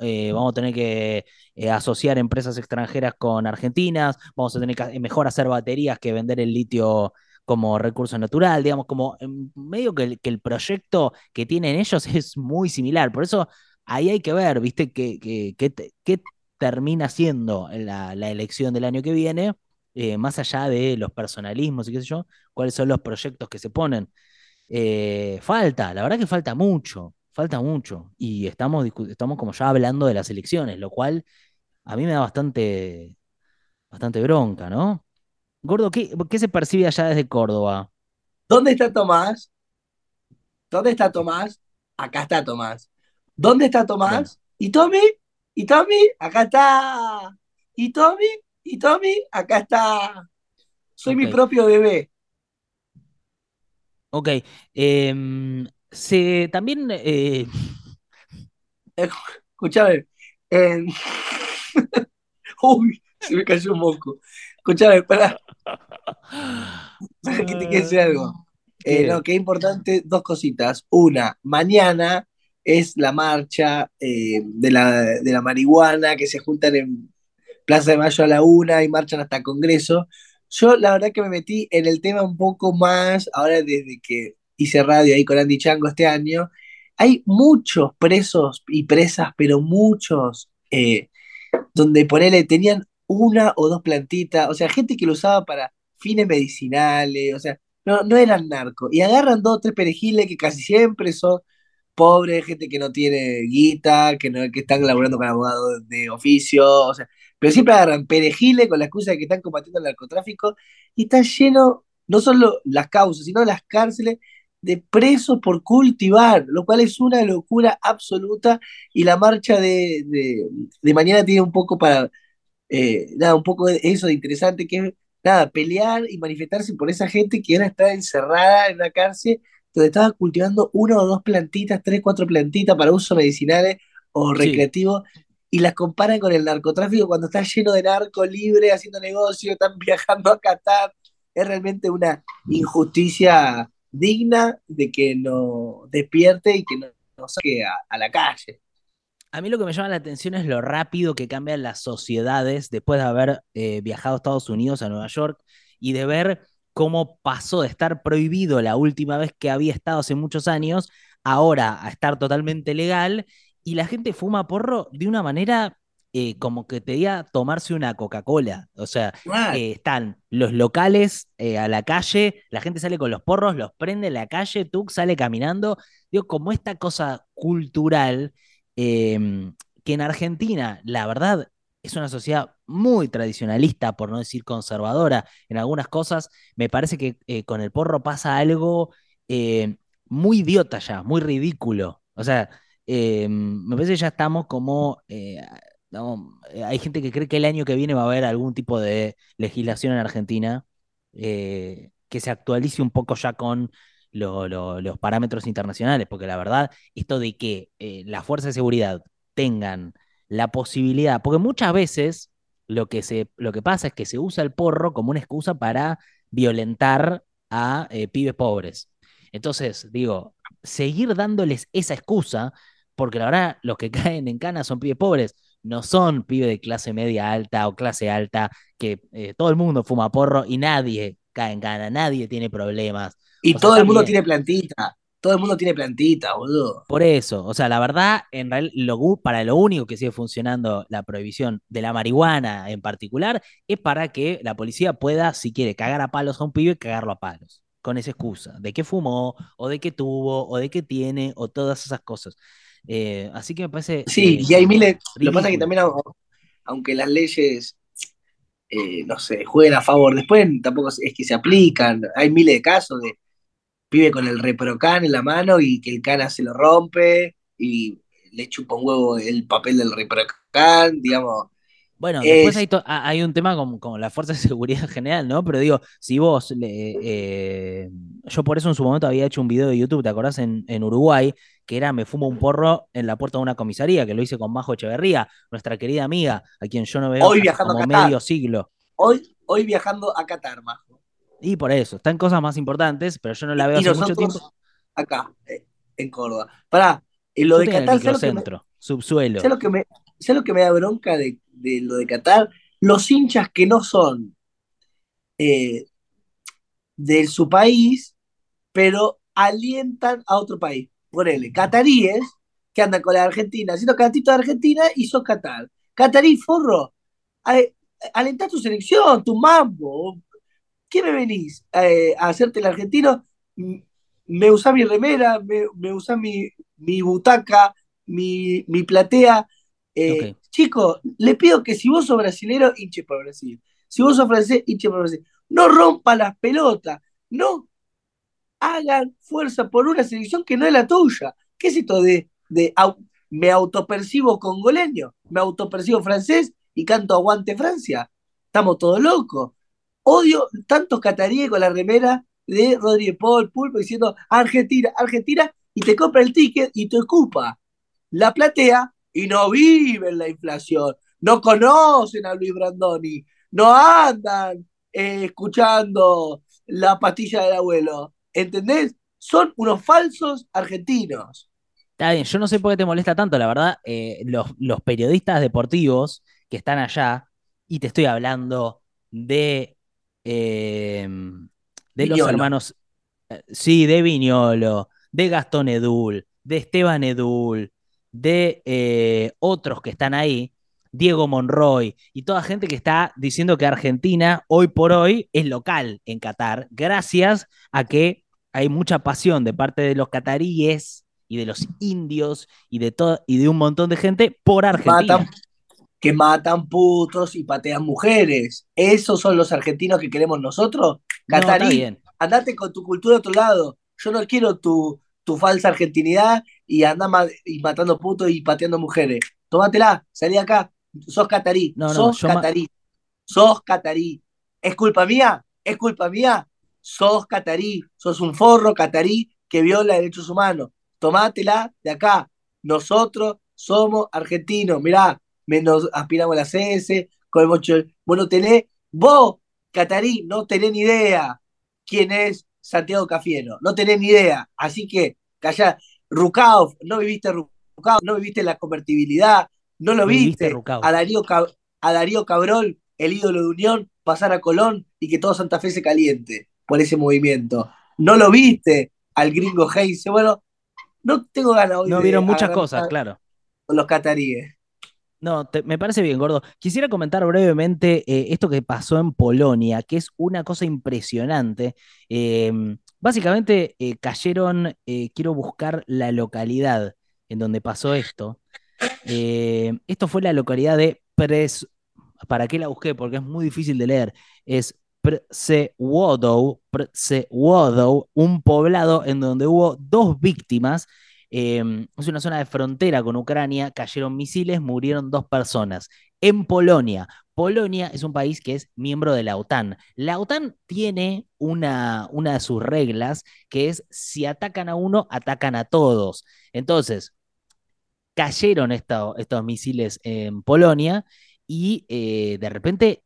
eh, vamos a tener que eh, asociar empresas extranjeras con argentinas, vamos a tener que mejor hacer baterías que vender el litio como recurso natural, digamos, como medio que el, proyecto que tienen ellos <laughs> es muy similar. Por eso ahí hay que ver, ¿viste? ¿Qué, qué, termina siendo la, elección del año que viene? Más allá de los personalismos y qué sé yo, cuáles son los proyectos que se ponen. Eh, falta, la verdad que falta mucho, falta mucho. Y estamos, estamos como ya hablando de las elecciones, lo cual a mí me da bastante, bastante bronca, ¿no? Gordo, ¿qué, ¿qué se percibe allá desde Córdoba? ¿Dónde está Tomás? ¿Dónde está Tomás? Acá está Tomás. ¿Dónde está Tomás? ¿Y Tommy? ¿Y Tommy? Acá está. ¿Y Tommy? ¿Y Tommy? Acá está. Soy mi propio bebé. Ok. Em, se, también. Eh... <laughs> Escúchame. <laughs> Uy, se me cayó un moco. Escúchame, para. que te quiero decir algo. Eh, no, que importante, dos cositas. Una, mañana es la marcha eh, de, la, de la marihuana que se juntan en Plaza de Mayo a la una y marchan hasta Congreso. Yo la verdad que me metí en el tema un poco más, ahora desde que hice radio ahí con Andy Chango este año, hay muchos presos y presas, pero muchos, eh, donde ponele, tenían una o dos plantitas, o sea, gente que lo usaba para fines medicinales, o sea, no, no eran narcos. Y agarran dos o tres perejiles que casi siempre son pobres, gente que no tiene guita, que, no, que están laburando con abogados de oficio, o sea, pero siempre agarran perejiles con la excusa de que están combatiendo el narcotráfico y está lleno, no solo las causas, sino las cárceles de presos por cultivar, lo cual es una locura absoluta y la marcha de, de, mañana tiene un poco para, eh, nada, un poco de eso de interesante que es, nada, pelear y manifestarse por esa gente que ahora está encerrada en la cárcel donde estaba cultivando una o dos plantitas, tres, cuatro plantitas para uso medicinales o recreativo, y las comparan con el narcotráfico cuando está lleno de narco libre haciendo negocio, están <laughs> viajando a Qatar. Es realmente una injusticia digna de que nos despierte y que nos saque a, la calle. A mí lo que me llama la atención es lo rápido que cambian las sociedades después de haber eh, viajado a Estados Unidos, a Nueva York, y de ver cómo pasó de estar prohibido la última vez que había estado hace muchos años, ahora a estar totalmente legal, y la gente fuma porro de una manera eh, como que te diga tomarse una Coca-Cola. O sea, eh, están los locales eh, a la calle, la gente sale con los porros, los prende en la calle, tú sale caminando. Digo, como esta cosa cultural em, que en Argentina, la verdad, es una sociedad muy tradicionalista, por no decir conservadora en algunas cosas. Me parece que con el porro pasa algo muy idiota ya, muy ridículo. O sea, eh, me parece que ya estamos como... hay gente que cree que el año que viene va a haber algún tipo de legislación en Argentina que se actualice un poco ya con los parámetros internacionales, porque la verdad, esto de que las fuerzas de seguridad tengan la posibilidad, porque muchas veces lo que, se, lo que pasa es que se usa el porro como una excusa para violentar a eh, pibes pobres. Entonces, digo, seguir dándoles esa excusa, porque la verdad los que <laughs> caen en cana son pibes pobres, no son pibes de clase media alta o clase alta, que eh, todo el mundo fuma porro y nadie cae en cana, nadie tiene problemas. Y todo el mundo tiene plantita todo el mundo tiene plantita, boludo. Por eso, o sea, la verdad, en realidad, para lo único que sigue funcionando la prohibición de la marihuana en particular es para que la policía pueda, si quiere, cagar a palos a un pibe, cagarlo a palos. Con esa excusa, de que fumó, o de que tuvo, o de que tiene, o todas esas cosas. Eh, así que me parece. Sí, y hay miles. Lo que pasa es que también, aunque las leyes eh, no sé, jueguen a favor. Después tampoco es que se aplican. Hay miles de casos de vive con el reprocan en la mano y que el cana se lo rompe y le chupa un huevo el papel del reprocan, digamos. Bueno, después hay, un tema con, la Fuerza de Seguridad <laughs> General, ¿no? Pero digo, si vos, eh, yo por eso en su momento había hecho un video de YouTube, ¿te acordás? En, Uruguay, que era Me fumo un porro en la puerta de una comisaría, que lo hice con Majo Echeverría, nuestra querida amiga, a quien yo no veo hoy viajando como medio siglo. Hoy, hoy viajando a Qatar, Majo. Y por eso, están cosas más importantes, pero yo no la veo hace mucho tiempo. Acá, eh, en Córdoba. Pará, en lo de Qatar. centro, subsuelo. ¿Sabes lo que me, lo que me da bronca de, lo de Qatar? Los hinchas que no son. Eh, de su país, pero alientan a otro país. Ponele, cataríes que andan con la Argentina, haciendo cantito de Argentina y sos Qatar. Catarí, forro, alentá tu selección, tu mambo. ¿Qué me venís eh, a hacerte el argentino? Me usa mi remera, me, me usa mi, mi butaca, mi, mi platea. Eh, Chico, le pido que si vos sos brasilero, hinche por Brasil. Si vos sos francés, hinche por Brasil. No rompa las pelotas. No hagan fuerza por una selección que no es la tuya. ¿Qué es esto de, me autopercibo congoleño, me autopercibo francés y canto Aguante Francia? Estamos todos locos. Odio tantos cataríes con la remera de Rodríguez Paul, Pulpo, diciendo Argentina, Argentina, y te compra el ticket y te ocupa la platea y no viven la inflación. No conocen a Luis Brandoni, no andan eh, escuchando la pastilla del abuelo. ¿Entendés? Son unos falsos argentinos. Está bien, yo no sé por qué te molesta tanto, la verdad, eh, los, los, periodistas deportivos que están allá, y te estoy hablando de, eh, de los hermanos, sí, de Viñolo, de Gastón Edul, de Esteban Edul, de otros que están ahí, Diego Monroy y toda gente que está diciendo que Argentina hoy por hoy es local en Qatar, gracias a que hay mucha pasión de parte de los cataríes y de los indios y de todo y de un montón de gente por Argentina. que matan putos y patean mujeres. ¿Esos son los argentinos que queremos nosotros? Catarí, andate con tu cultura a otro lado. Yo no quiero tu, tu falsa argentinidad y anda y matando putos y pateando mujeres. Tómatela, salí acá. Sos catarí. No, sos catarí. Sos catarí. ¿Es culpa mía? ¿Es culpa mía? sos catarí, sos un forro catarí que viola derechos humanos. Tomátela de acá. Nosotros somos argentinos. Mirá, nos aspiramos a la CS, con el mocho. Vos no tenés, vos, catarí, no tenés ni idea quién es Santiago Cafiero. No tenés ni idea. Así que, callá. Rukauf, no viviste Rukauf, no viviste la convertibilidad, no lo viste. A Darío, a Darío Cabrol, el ídolo de Unión, pasar a Colón y que todo Santa Fe se caliente por ese movimiento. No lo viste al gringo Hayes. Bueno, no tengo ganas hoy. No vieron muchas cosas, claro. Con los cataríes. No, me parece bien, gordo. Quisiera comentar brevemente eh, esto que pasó en Polonia, que es una cosa impresionante. Em, básicamente eh, cayeron, eh, quiero buscar la localidad en donde pasó esto. Em, esto fue la localidad de Pres. ¿Para qué la busqué? Porque es muy difícil de leer. Es Przewodow, un poblado en donde hubo dos víctimas. Em, es una zona de frontera con Ucrania, cayeron misiles, murieron dos personas. En Polonia, Polonia es un país que es miembro de la OTAN. La OTAN tiene una, una de sus reglas que es si atacan a uno, atacan a todos. Entonces, cayeron estos misiles en Polonia y eh, de repente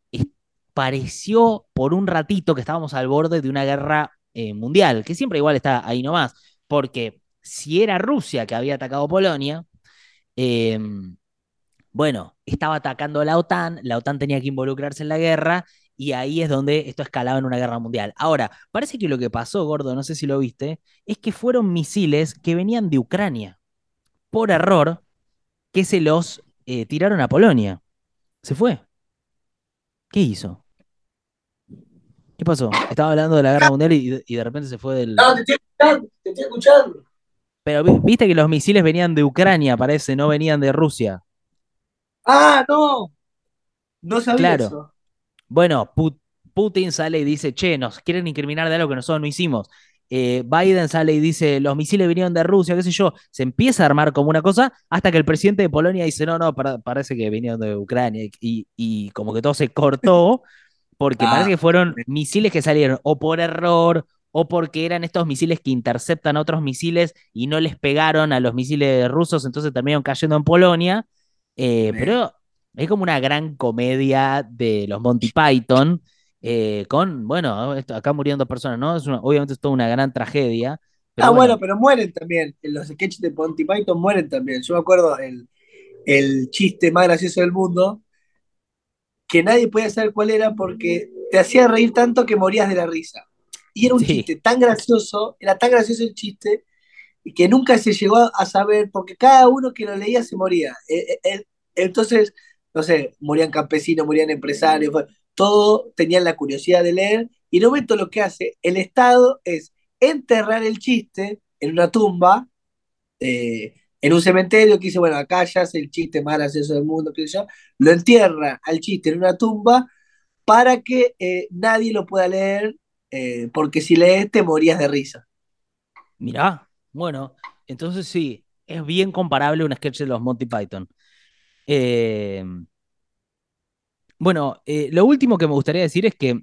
pareció por un ratito que estábamos al borde de una guerra eh, mundial, que siempre igual está ahí nomás, porque si era Rusia que había atacado Polonia, em, bueno, estaba atacando a la OTAN, la OTAN tenía que involucrarse en la guerra y ahí es donde esto escalaba en una guerra mundial. Ahora, parece que lo que pasó, Gordo, no sé si lo viste, es que fueron misiles que venían de Ucrania, por error, que se los eh, tiraron a Polonia. Se fue. ¿Qué hizo? ¿Qué pasó? Estaba hablando de la guerra mundial y, de repente se fue del. No, te estoy escuchando, te estoy escuchando. Pero viste que los misiles venían de Ucrania, parece, no venían de Rusia. Ah, no. No sabía claro. eso. Bueno, Putin sale y dice, che, nos quieren incriminar de algo que nosotros no hicimos. Eh, Biden sale y dice, los misiles vinieron de Rusia, qué sé yo. Se empieza a armar como una cosa hasta que el presidente de Polonia dice, no, no, parece que vinieron de Ucrania. Y, y como que todo se cortó. porque parece ah, que fueron misiles que salieron o por error o porque eran estos misiles que interceptan otros misiles y no les pegaron a los misiles rusos, entonces terminaron cayendo en Polonia. Eh, pero es como una gran comedia de los Monty Python, eh, con, bueno, acá muriendo personas, ¿no? Es obviamente es toda una gran tragedia. ah, bueno. pero mueren también. En los sketches de Monty Python mueren también. Yo me acuerdo el, el chiste más gracioso del mundo que nadie podía saber cuál era porque te hacía reír tanto que morías de la risa. Y era un Sí. chiste tan gracioso, era tan gracioso el chiste, que nunca se llegó a saber, porque cada uno que lo leía se moría. Eh, eh, eh, Entonces, no sé, morían campesinos, morían empresarios, fue- todo tenían la curiosidad de leer, y en un momento lo que hace el Estado es enterrar el chiste en una tumba, eh, en un cementerio que dice, bueno, acá ya es el chiste más gracioso del mundo, qué sé yo, lo entierra al chiste en una tumba para que eh, nadie lo pueda leer, eh, porque si lees te morías de risa. Mirá, bueno, entonces sí, es bien comparable a un sketch de los Monty Python. Eh, bueno, eh, lo último que me gustaría decir es que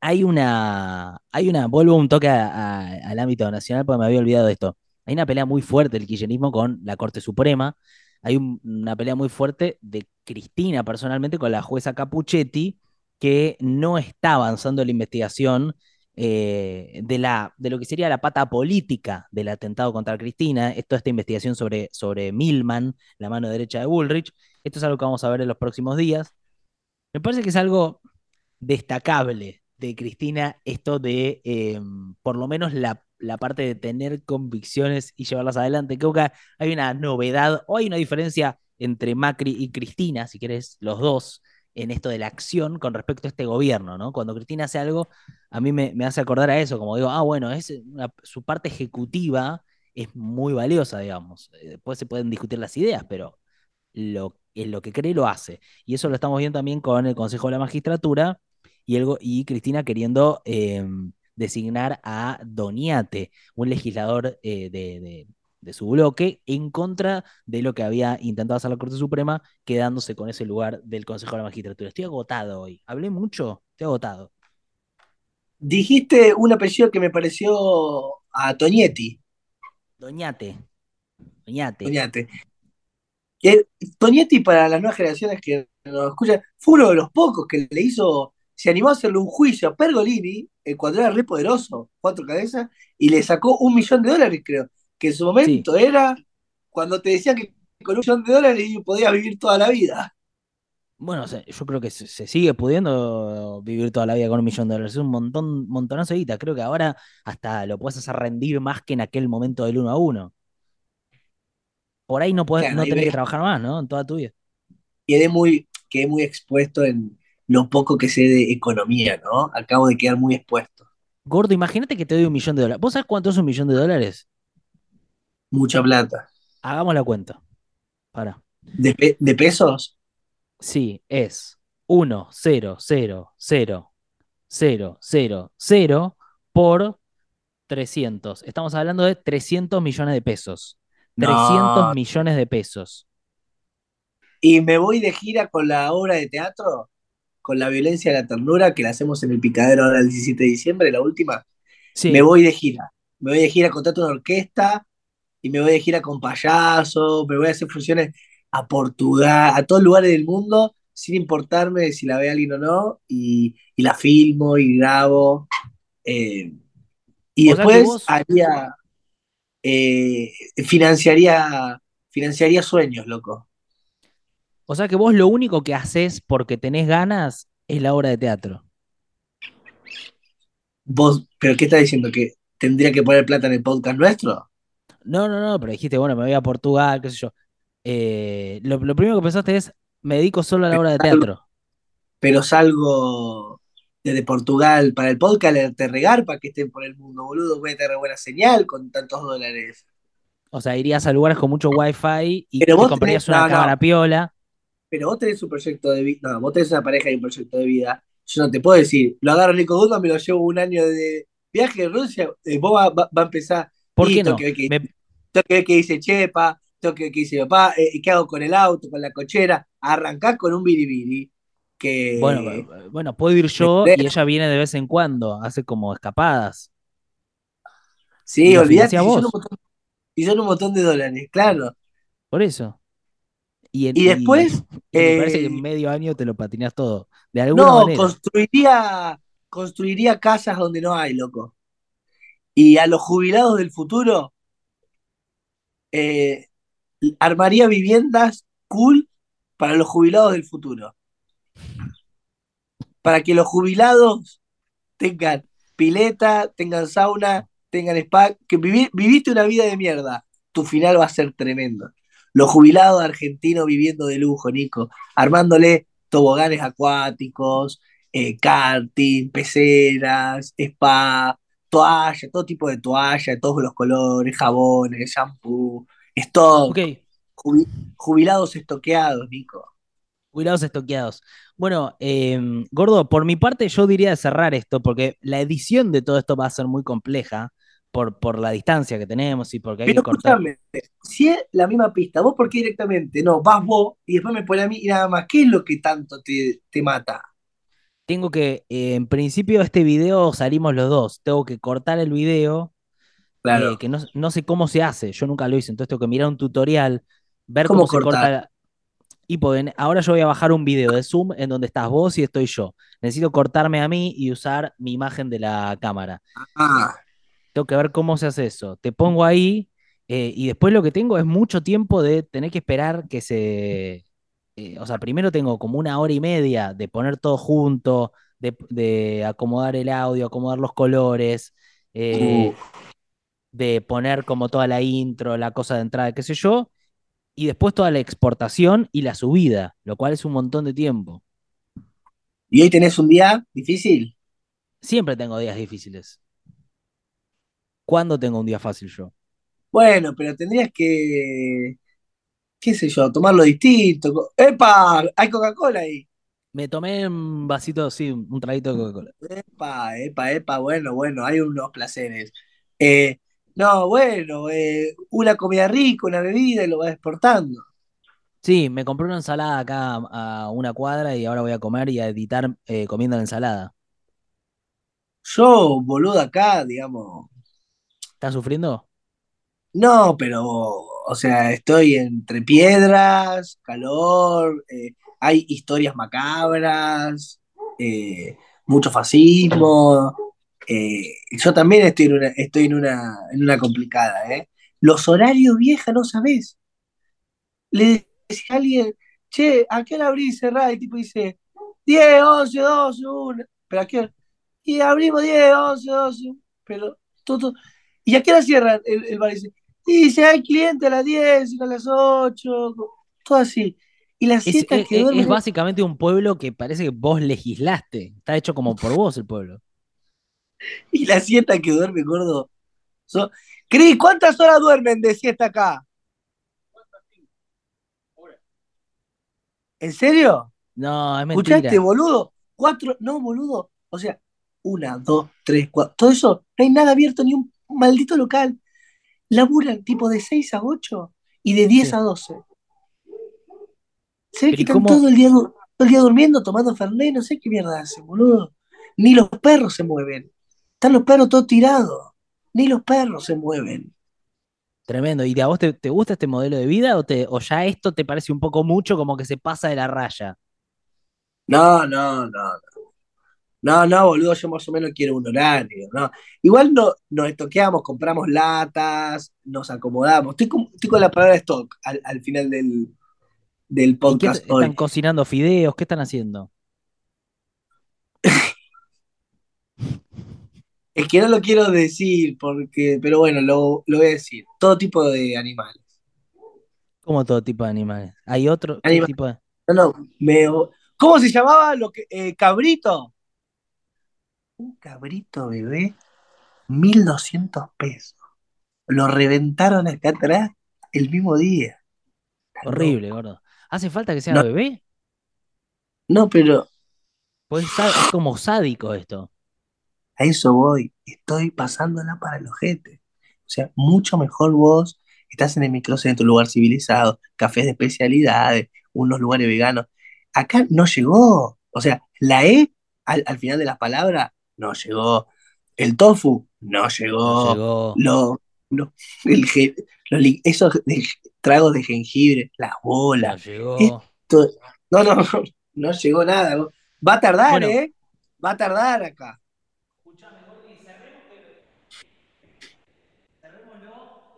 hay una, hay una, vuelvo un toque a- a- al ámbito nacional porque me había olvidado de esto. Hay una pelea muy fuerte del kirchnerismo con la Corte Suprema. Hay un- una pelea muy fuerte de Cristina personalmente con la jueza Capuchetti, que no está avanzando la investigación eh, de, la, de lo que sería la pata política del atentado contra Cristina. Esto, esta investigación sobre, sobre Milman, la mano derecha de Bullrich. Esto es algo que vamos a ver en los próximos días. Me parece que es algo destacable de Cristina esto de eh, por lo menos la, la parte de tener convicciones y llevarlas adelante. Creo que hay una novedad o hay una diferencia entre Macri y Cristina, si querés, los dos, en esto de la acción con respecto a este gobierno, ¿no? Cuando Cristina hace algo, a mí me, hace acordar a eso, como digo, ah, bueno, es su parte ejecutiva es muy valiosa, digamos. Eh, Después se pueden discutir las ideas, pero lo, en lo que cree lo hace. Y eso lo estamos viendo también con el Consejo de la Magistratura y, Cristina queriendo eh, designar a Doniate, un legislador eh, de- de su bloque, en contra de lo que había intentado hacer la Corte Suprema, quedándose con ese lugar del Consejo de la Magistratura. Estoy agotado hoy. Hablé mucho, estoy agotado. Dijiste un apellido que me pareció a Toñetti, Doñate. Doñate. Toñate. Que Toñetti para las nuevas generaciones que nos escuchan, fue uno de los pocos que le hizo, se animó a hacerle un juicio a Pergolini eh, cuando era re poderoso, cuatro cabezas, y le sacó un millón de dólares, creo, que en su momento era cuando te decían que con un millón de dólares podías vivir toda la vida. Bueno, o sea, yo creo que se, sigue pudiendo vivir toda la vida con un millón de dólares. Es un montón, montonazo de guita. Creo que ahora hasta lo puedes hacer rendir más que en aquel momento del uno a uno. Por ahí no, podés, Claro, no tenés que trabajar más, ¿no? En toda tu vida. Quedé muy, quedé muy expuesto en lo poco que sé de economía, ¿no? Acabo de quedar muy expuesto. Gordo, imagínate que te doy un millón de dólares. ¿Vos sabés cuánto es un millón de dólares? Mucha plata. Hagamos la cuenta. Para. ¿De, pe- de pesos? Sí, es 1, 0, 0, 0, 0, 0, 0 por 300. Estamos hablando de 300 millones de pesos. 300 No. millones de pesos. Y me voy de gira con la obra de teatro, con la violencia de la ternura, que la hacemos en el Picadero ahora el 17 de diciembre, la última. Sí. Me voy de gira. Me voy de gira, contrato una orquesta y me voy de gira con payasos, me voy a hacer funciones a Portugal, a todos lugares del mundo, sin importarme si la ve alguien o no, y, y la filmo y grabo. eh, y O después vos- haría, eh, financiaría, financiaría sueños, loco. O sea que vos lo único que haces porque tenés ganas es la obra de teatro. Vos, ¿pero qué estás diciendo? ¿Que tendría que poner plata en el podcast nuestro? No, no, no, pero dijiste, bueno, me voy a Portugal, qué sé yo. Eh, lo, lo primero que pensaste es, me dedico solo a la obra de teatro. Pero salgo desde Portugal para el podcast, te regarpa que estén por el mundo, boludo. Voy a tener buena señal con tantos dólares. O sea, irías a lugares con mucho wifi y Pero te comprarías tenés- una no, no. cámara piola. Pero vos tenés un proyecto de vida, no, vos tenés una pareja y un proyecto de vida. Yo no te puedo decir, lo agarro Nico Goodman, me lo llevo un año de viaje a Rusia, eh, vos va, va- va a empezar. ¿Por qué no? que Me- tengo que dice Chepa, tengo que dice papá, eh, qué hago con el auto, con la cochera. Arrancás con un biribiri. Que, bueno, eh, bueno, puedo ir yo y ella viene de vez en cuando, hace como escapadas. y sí, financia si son, y son un montón de dólares, claro. Por eso. Y, en- Y después, y me parece que eh, en medio año te lo patinas todo. De alguna No, manera. construiría, construiría casas donde no hay, loco. Y a los jubilados del futuro, eh, armaría viviendas cool para los jubilados del futuro. Para que los jubilados tengan pileta, tengan sauna, tengan spa, que vivi- viviste una vida de mierda, tu final va a ser tremendo. Los jubilados argentinos viviendo de lujo, Nico, armándole toboganes acuáticos, eh, karting, peceras, spa, toalla, todo tipo de toalla, de todos los colores, jabones, shampoo, stock, Ok, jubi- jubilados estoqueados, Nico. Cuidados estoqueados. Bueno, em, Gordo, por mi parte yo diría de cerrar esto, porque la edición de todo esto va a ser muy compleja por, por la distancia que tenemos y porque hay Pero que cortar. si es la misma pista, ¿vos por qué directamente? No, vas vos y después me pones a mí y nada más. ¿Qué es lo que tanto te, te mata? Tengo que, eh, en principio, este video salimos los dos. Tengo que cortar el video, Claro. eh, que no, no sé cómo se hace. Yo nunca lo hice, entonces tengo que mirar un tutorial, ver ¿Cómo cómo, se cortar? corta. Y porque en- ahora yo voy a bajar un video de Zoom en donde estás vos y estoy yo. Necesito cortarme a mí y usar mi imagen de la cámara. Ah, Tengo que ver cómo se hace eso. Te pongo ahí eh, y después lo que tengo es mucho tiempo de tener que esperar que se... eh, o sea, primero tengo como una hora y media de poner todo junto, de, de acomodar el audio, acomodar los colores, eh, de poner como toda la intro, la cosa de entrada, qué sé yo, y después toda la exportación y la subida, lo cual es un montón de tiempo. ¿Y hoy tenés un día difícil? Siempre tengo días difíciles. ¿Cuándo tengo un día fácil yo? Bueno, pero tendrías que, qué sé yo, tomarlo distinto. ¡Epa! Hay Coca-Cola ahí. Me tomé un vasito, sí, un traguito de Coca-Cola. Epa, epa, epa, bueno, bueno, hay unos placeres. Eh, no, bueno, eh, una comida rica, una bebida y lo vas exportando. Sí, me compré una ensalada acá a una cuadra y ahora voy a comer y a editar eh, comiendo la ensalada. Yo, boludo, acá, digamos, ¿Estás sufriendo? no, pero, o sea, estoy entre piedras, calor, eh, hay historias macabras, eh, mucho fascismo. eh, yo también estoy en una, estoy en una, en una complicada, ¿eh? Los horarios, vieja, no sabés. Le decía a alguien, che, ¿a qué hora abrís y cerrás? Y el tipo dice, 10, 11, 12, 1. ¿Pero a qué hora? Y abrimos 10, 11, 12. Pero todo. ¿Y a qué hora cierran el, el bar? Dice, y dice, hay cliente a las 10, y a las 8. Todo así. Y las Es, siestas es- que duermen. es básicamente un pueblo que parece que vos legislaste. Está hecho como por vos el pueblo. <laughs> Y las siestas que duermen, gordo. Son... Cris, ¿cuántas horas duermen de siesta acá? ¿En serio? No, es ¿Escuchaste, mentira. boludo? Cuatro, no, boludo. O sea, una, dos, tres, cuatro. Todo eso, no hay nada abierto, ni un maldito local. Laburan tipo de 6 a 8 y de 10 Sí. a 12. Se ve que ¿y están cómo- todo el día, todo el día durmiendo, tomando Fernet, no sé qué mierda hacen, boludo. Ni los perros se mueven. Están los perros todos tirados. Ni los perros se mueven. Tremendo. ¿Y a vos te, te gusta este modelo de vida o, te, o ya esto te parece un poco mucho como que se pasa de la raya? No, no, no, no. No, no, boludo, yo más o menos quiero un horario, ¿no? Igual no, nos estoqueamos, compramos latas, nos acomodamos. Estoy con, estoy con la palabra stock al, al final del, del ¿Y qué podcast t- están hoy. cocinando fideos? ¿Qué están haciendo? <laughs> Es que no lo quiero decir, porque, pero bueno, lo, lo voy a decir. Todo tipo de animales. Como todo tipo de animales. ¿Hay otro ¿Qué Anima- tipo de...? No, no, me, ¿cómo se llamaba lo que, eh, cabrito? Un cabrito, bebé, 1200 pesos. Lo reventaron acá atrás el mismo día. Está Horrible, loco. gordo. ¿Hace falta que sea No. bebé? No, pero Pues es como sádico esto. a eso voy. Estoy pasándola para el ojete. O sea, mucho mejor vos estás en el microcentro, un lugar civilizado, cafés de especialidades, unos lugares veganos. Acá no llegó. O sea, la E al, al final de las palabras no llegó. El tofu no No llegó. llegó. Lo, lo- el ge- los esos de- tragos de jengibre, las No bolas. llegó. esto- no, no, no, no llegó nada. Va a tardar, Bueno. ¿eh? Va a tardar acá.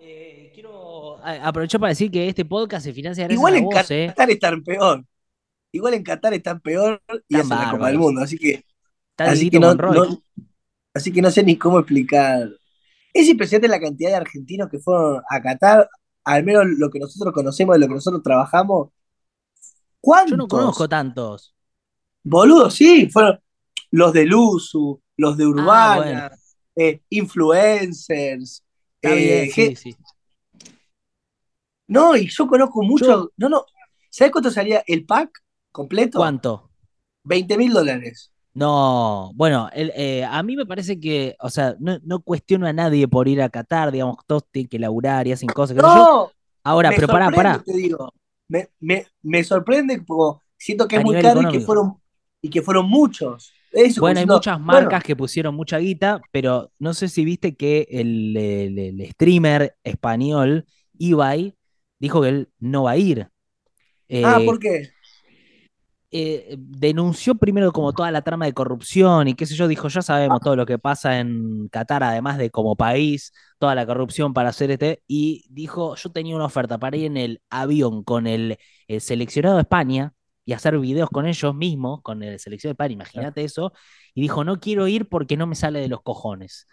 Eh, quiero a- aprovechar para decir que este podcast se financia gracias Igual a en vos, ¿eh? Qatar están peor. Igual en Qatar están peor y hacen la Copa del Mundo. Así que, Está así que no, Así que no sé ni cómo explicar. Es impresionante la cantidad de argentinos que fueron a Qatar, al menos lo que nosotros conocemos, de lo que nosotros trabajamos. ¿Cuántos? Yo no conozco tantos. Boludo, sí, fueron los de Luzu, los de Urbana, Ah, bueno. eh, influencers. Está eh, bien, sí, sí. No, y yo conozco mucho. Yo- No, no. ¿Sabes cuánto salía el pack completo? ¿Cuánto? 20 mil dólares. No, bueno, el- eh, a mí me parece que, o sea, no, no cuestiono a nadie por ir a Qatar, digamos, todos tienen que laburar y hacen cosas. sé yo. No, Ahora, pero pará, pará. te digo. Me, me, me sorprende porque siento que A es muy caro y que fueron, y que fueron muchos. Eso, como Bueno, hay muchas bueno, marcas que pusieron mucha guita, pero no sé si viste que el, el- el streamer español, Ibai, dijo que él no va a ir. ah, Eh, ¿por qué? Eh, denunció primero como toda la trama de corrupción y qué sé yo, dijo, ya sabemos todo lo que pasa en Qatar, además de como país, toda la corrupción para hacer este, y dijo, yo tenía una oferta para ir en el avión con el, el seleccionado de España y hacer videos con ellos mismos, con el seleccionado de España, imagínate eso, y dijo, no quiero ir porque no me sale de los cojones.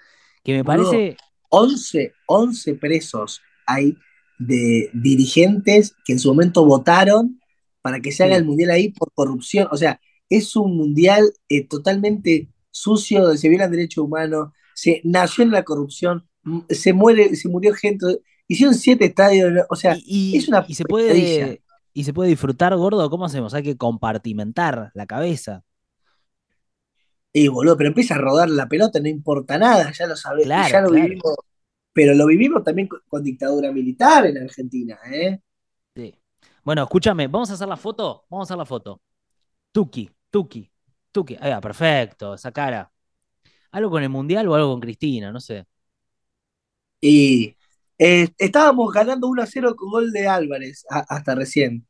Que me parece, 11, 11 presos hay de dirigentes que en su momento votaron para que se haga el mundial ahí por corrupción. O sea, es un mundial eh, totalmente sucio, donde se violan derechos humanos, se nació en la corrupción, se muere, se murió gente, hicieron siete estadios, o sea, y, es una y se puede... Y se puede disfrutar, gordo, ¿cómo hacemos? Hay que compartimentar la cabeza. Y boludo, pero empieza a rodar la pelota, no importa nada, ya lo sabés, Claro, ya lo claro. vivimos, pero lo vivimos también con, con dictadura militar en Argentina, ¿eh? Sí. Bueno, escúchame, vamos a hacer la foto. Vamos a hacer la foto. Tuki, Tuki, Tuki. Ahí va, perfecto, esa cara. ¿Algo con el mundial o algo con Cristina? No sé. Y eh, estábamos ganando 1 a 0 con gol de Álvarez a- hasta recién.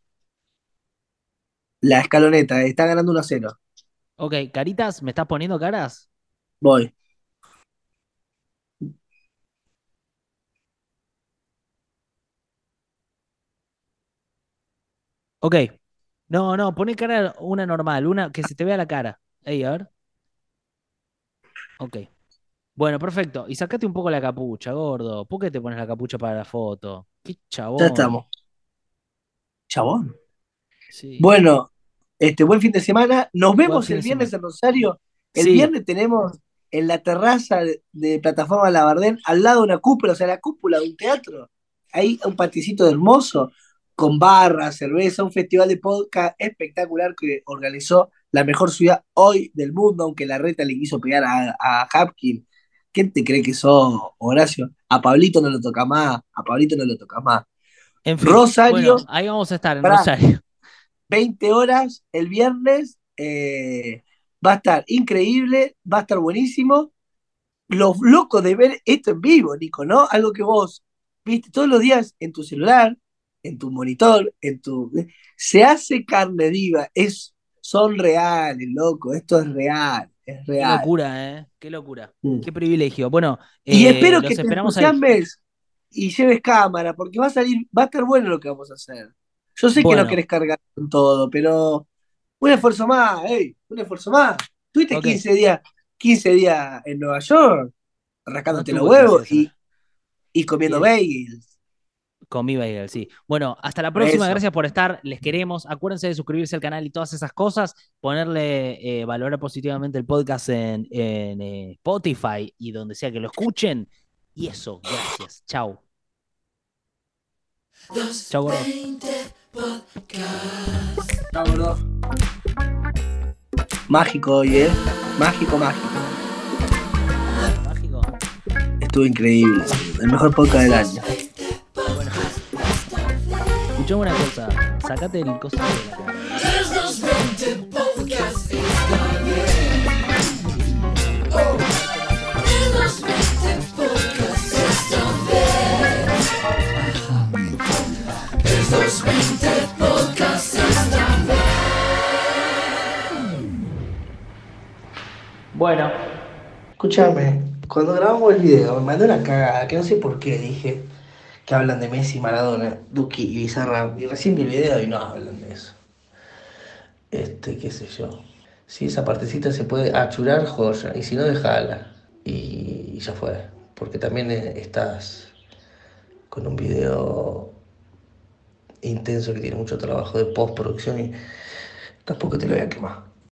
La escaloneta, está ganando 1 a 0. Ok, caritas, ¿me estás poniendo caras? Voy. Ok. No, no, poné cara una normal, una que se te vea la cara. Ahí, a ver. Ok. Bueno, perfecto. Y sacate un poco la capucha, gordo. ¿Por qué te pones la capucha para la foto? Qué chabón. Ya estamos. Chabón. Sí. Bueno, este buen fin de semana. Nos vemos el viernes en Rosario. El Sí. viernes tenemos en la terraza de, de plataforma Labardén, al lado de una cúpula, o sea, la cúpula de un teatro. Ahí un paticito hermoso, con barra, cerveza, un festival de podcast espectacular que organizó la mejor ciudad hoy del mundo, aunque la reta le quiso pegar a, a Hapkin. ¿Quién te cree que sos, Horacio? A Pablito no lo toca más, a Pablito no lo toca más. En fin. Rosario, Bueno, ahí vamos a estar, en. Rosario. <laughs> 20 horas el viernes. eh, va a estar increíble, va a estar buenísimo. Los locos de ver esto en vivo, Nico, ¿no? Algo que vos viste todos los días en tu celular, en tu monitor, en tu. Se hace carne viva, es, son reales, loco, esto es real, es Qué real. locura, ¿eh? Qué locura. Mm. Qué privilegio. Bueno, Y eh, espero los que te esperamos entusiasmes y lleves cámara, porque va a salir, va a estar bueno lo que vamos a hacer. Yo sé que no querés cargar con todo, pero un esfuerzo más, ey, un esfuerzo más. Tuviste Ok. 15 días, 15 días en Nueva York, rascándote No los huevos 15 y, y comiendo Bien. bagels. Con mi bagel, sí. Bueno, hasta la próxima. Eso. Gracias por estar. Les queremos. Acuérdense de suscribirse al canal y todas esas cosas. Ponerle, eh, valorar positivamente el podcast en, en, eh, Spotify y donde sea que lo escuchen. Y eso, gracias. Chau. Chau, gordo. Chao, gordo. Mágico hoy, ¿eh? Mágico, mágico. Mágico. Estuvo increíble. El mejor podcast del año. Bueno. Escuchame una cosa. Sacate el coso de la cara. Bueno. Escúchame, cuando grabamos el video me mandó una cagada, que no sé por qué dije que hablan de Messi, Maradona, Duque y Bizarra. Y recién vi el video y no hablan de eso. Este, qué sé yo. Si esa partecita se puede achurar, joya. Y si no, dejala. Y, y ya fue. Porque también eh, estás con un video intenso que tiene mucho trabajo de postproducción y tampoco te lo voy a quemar.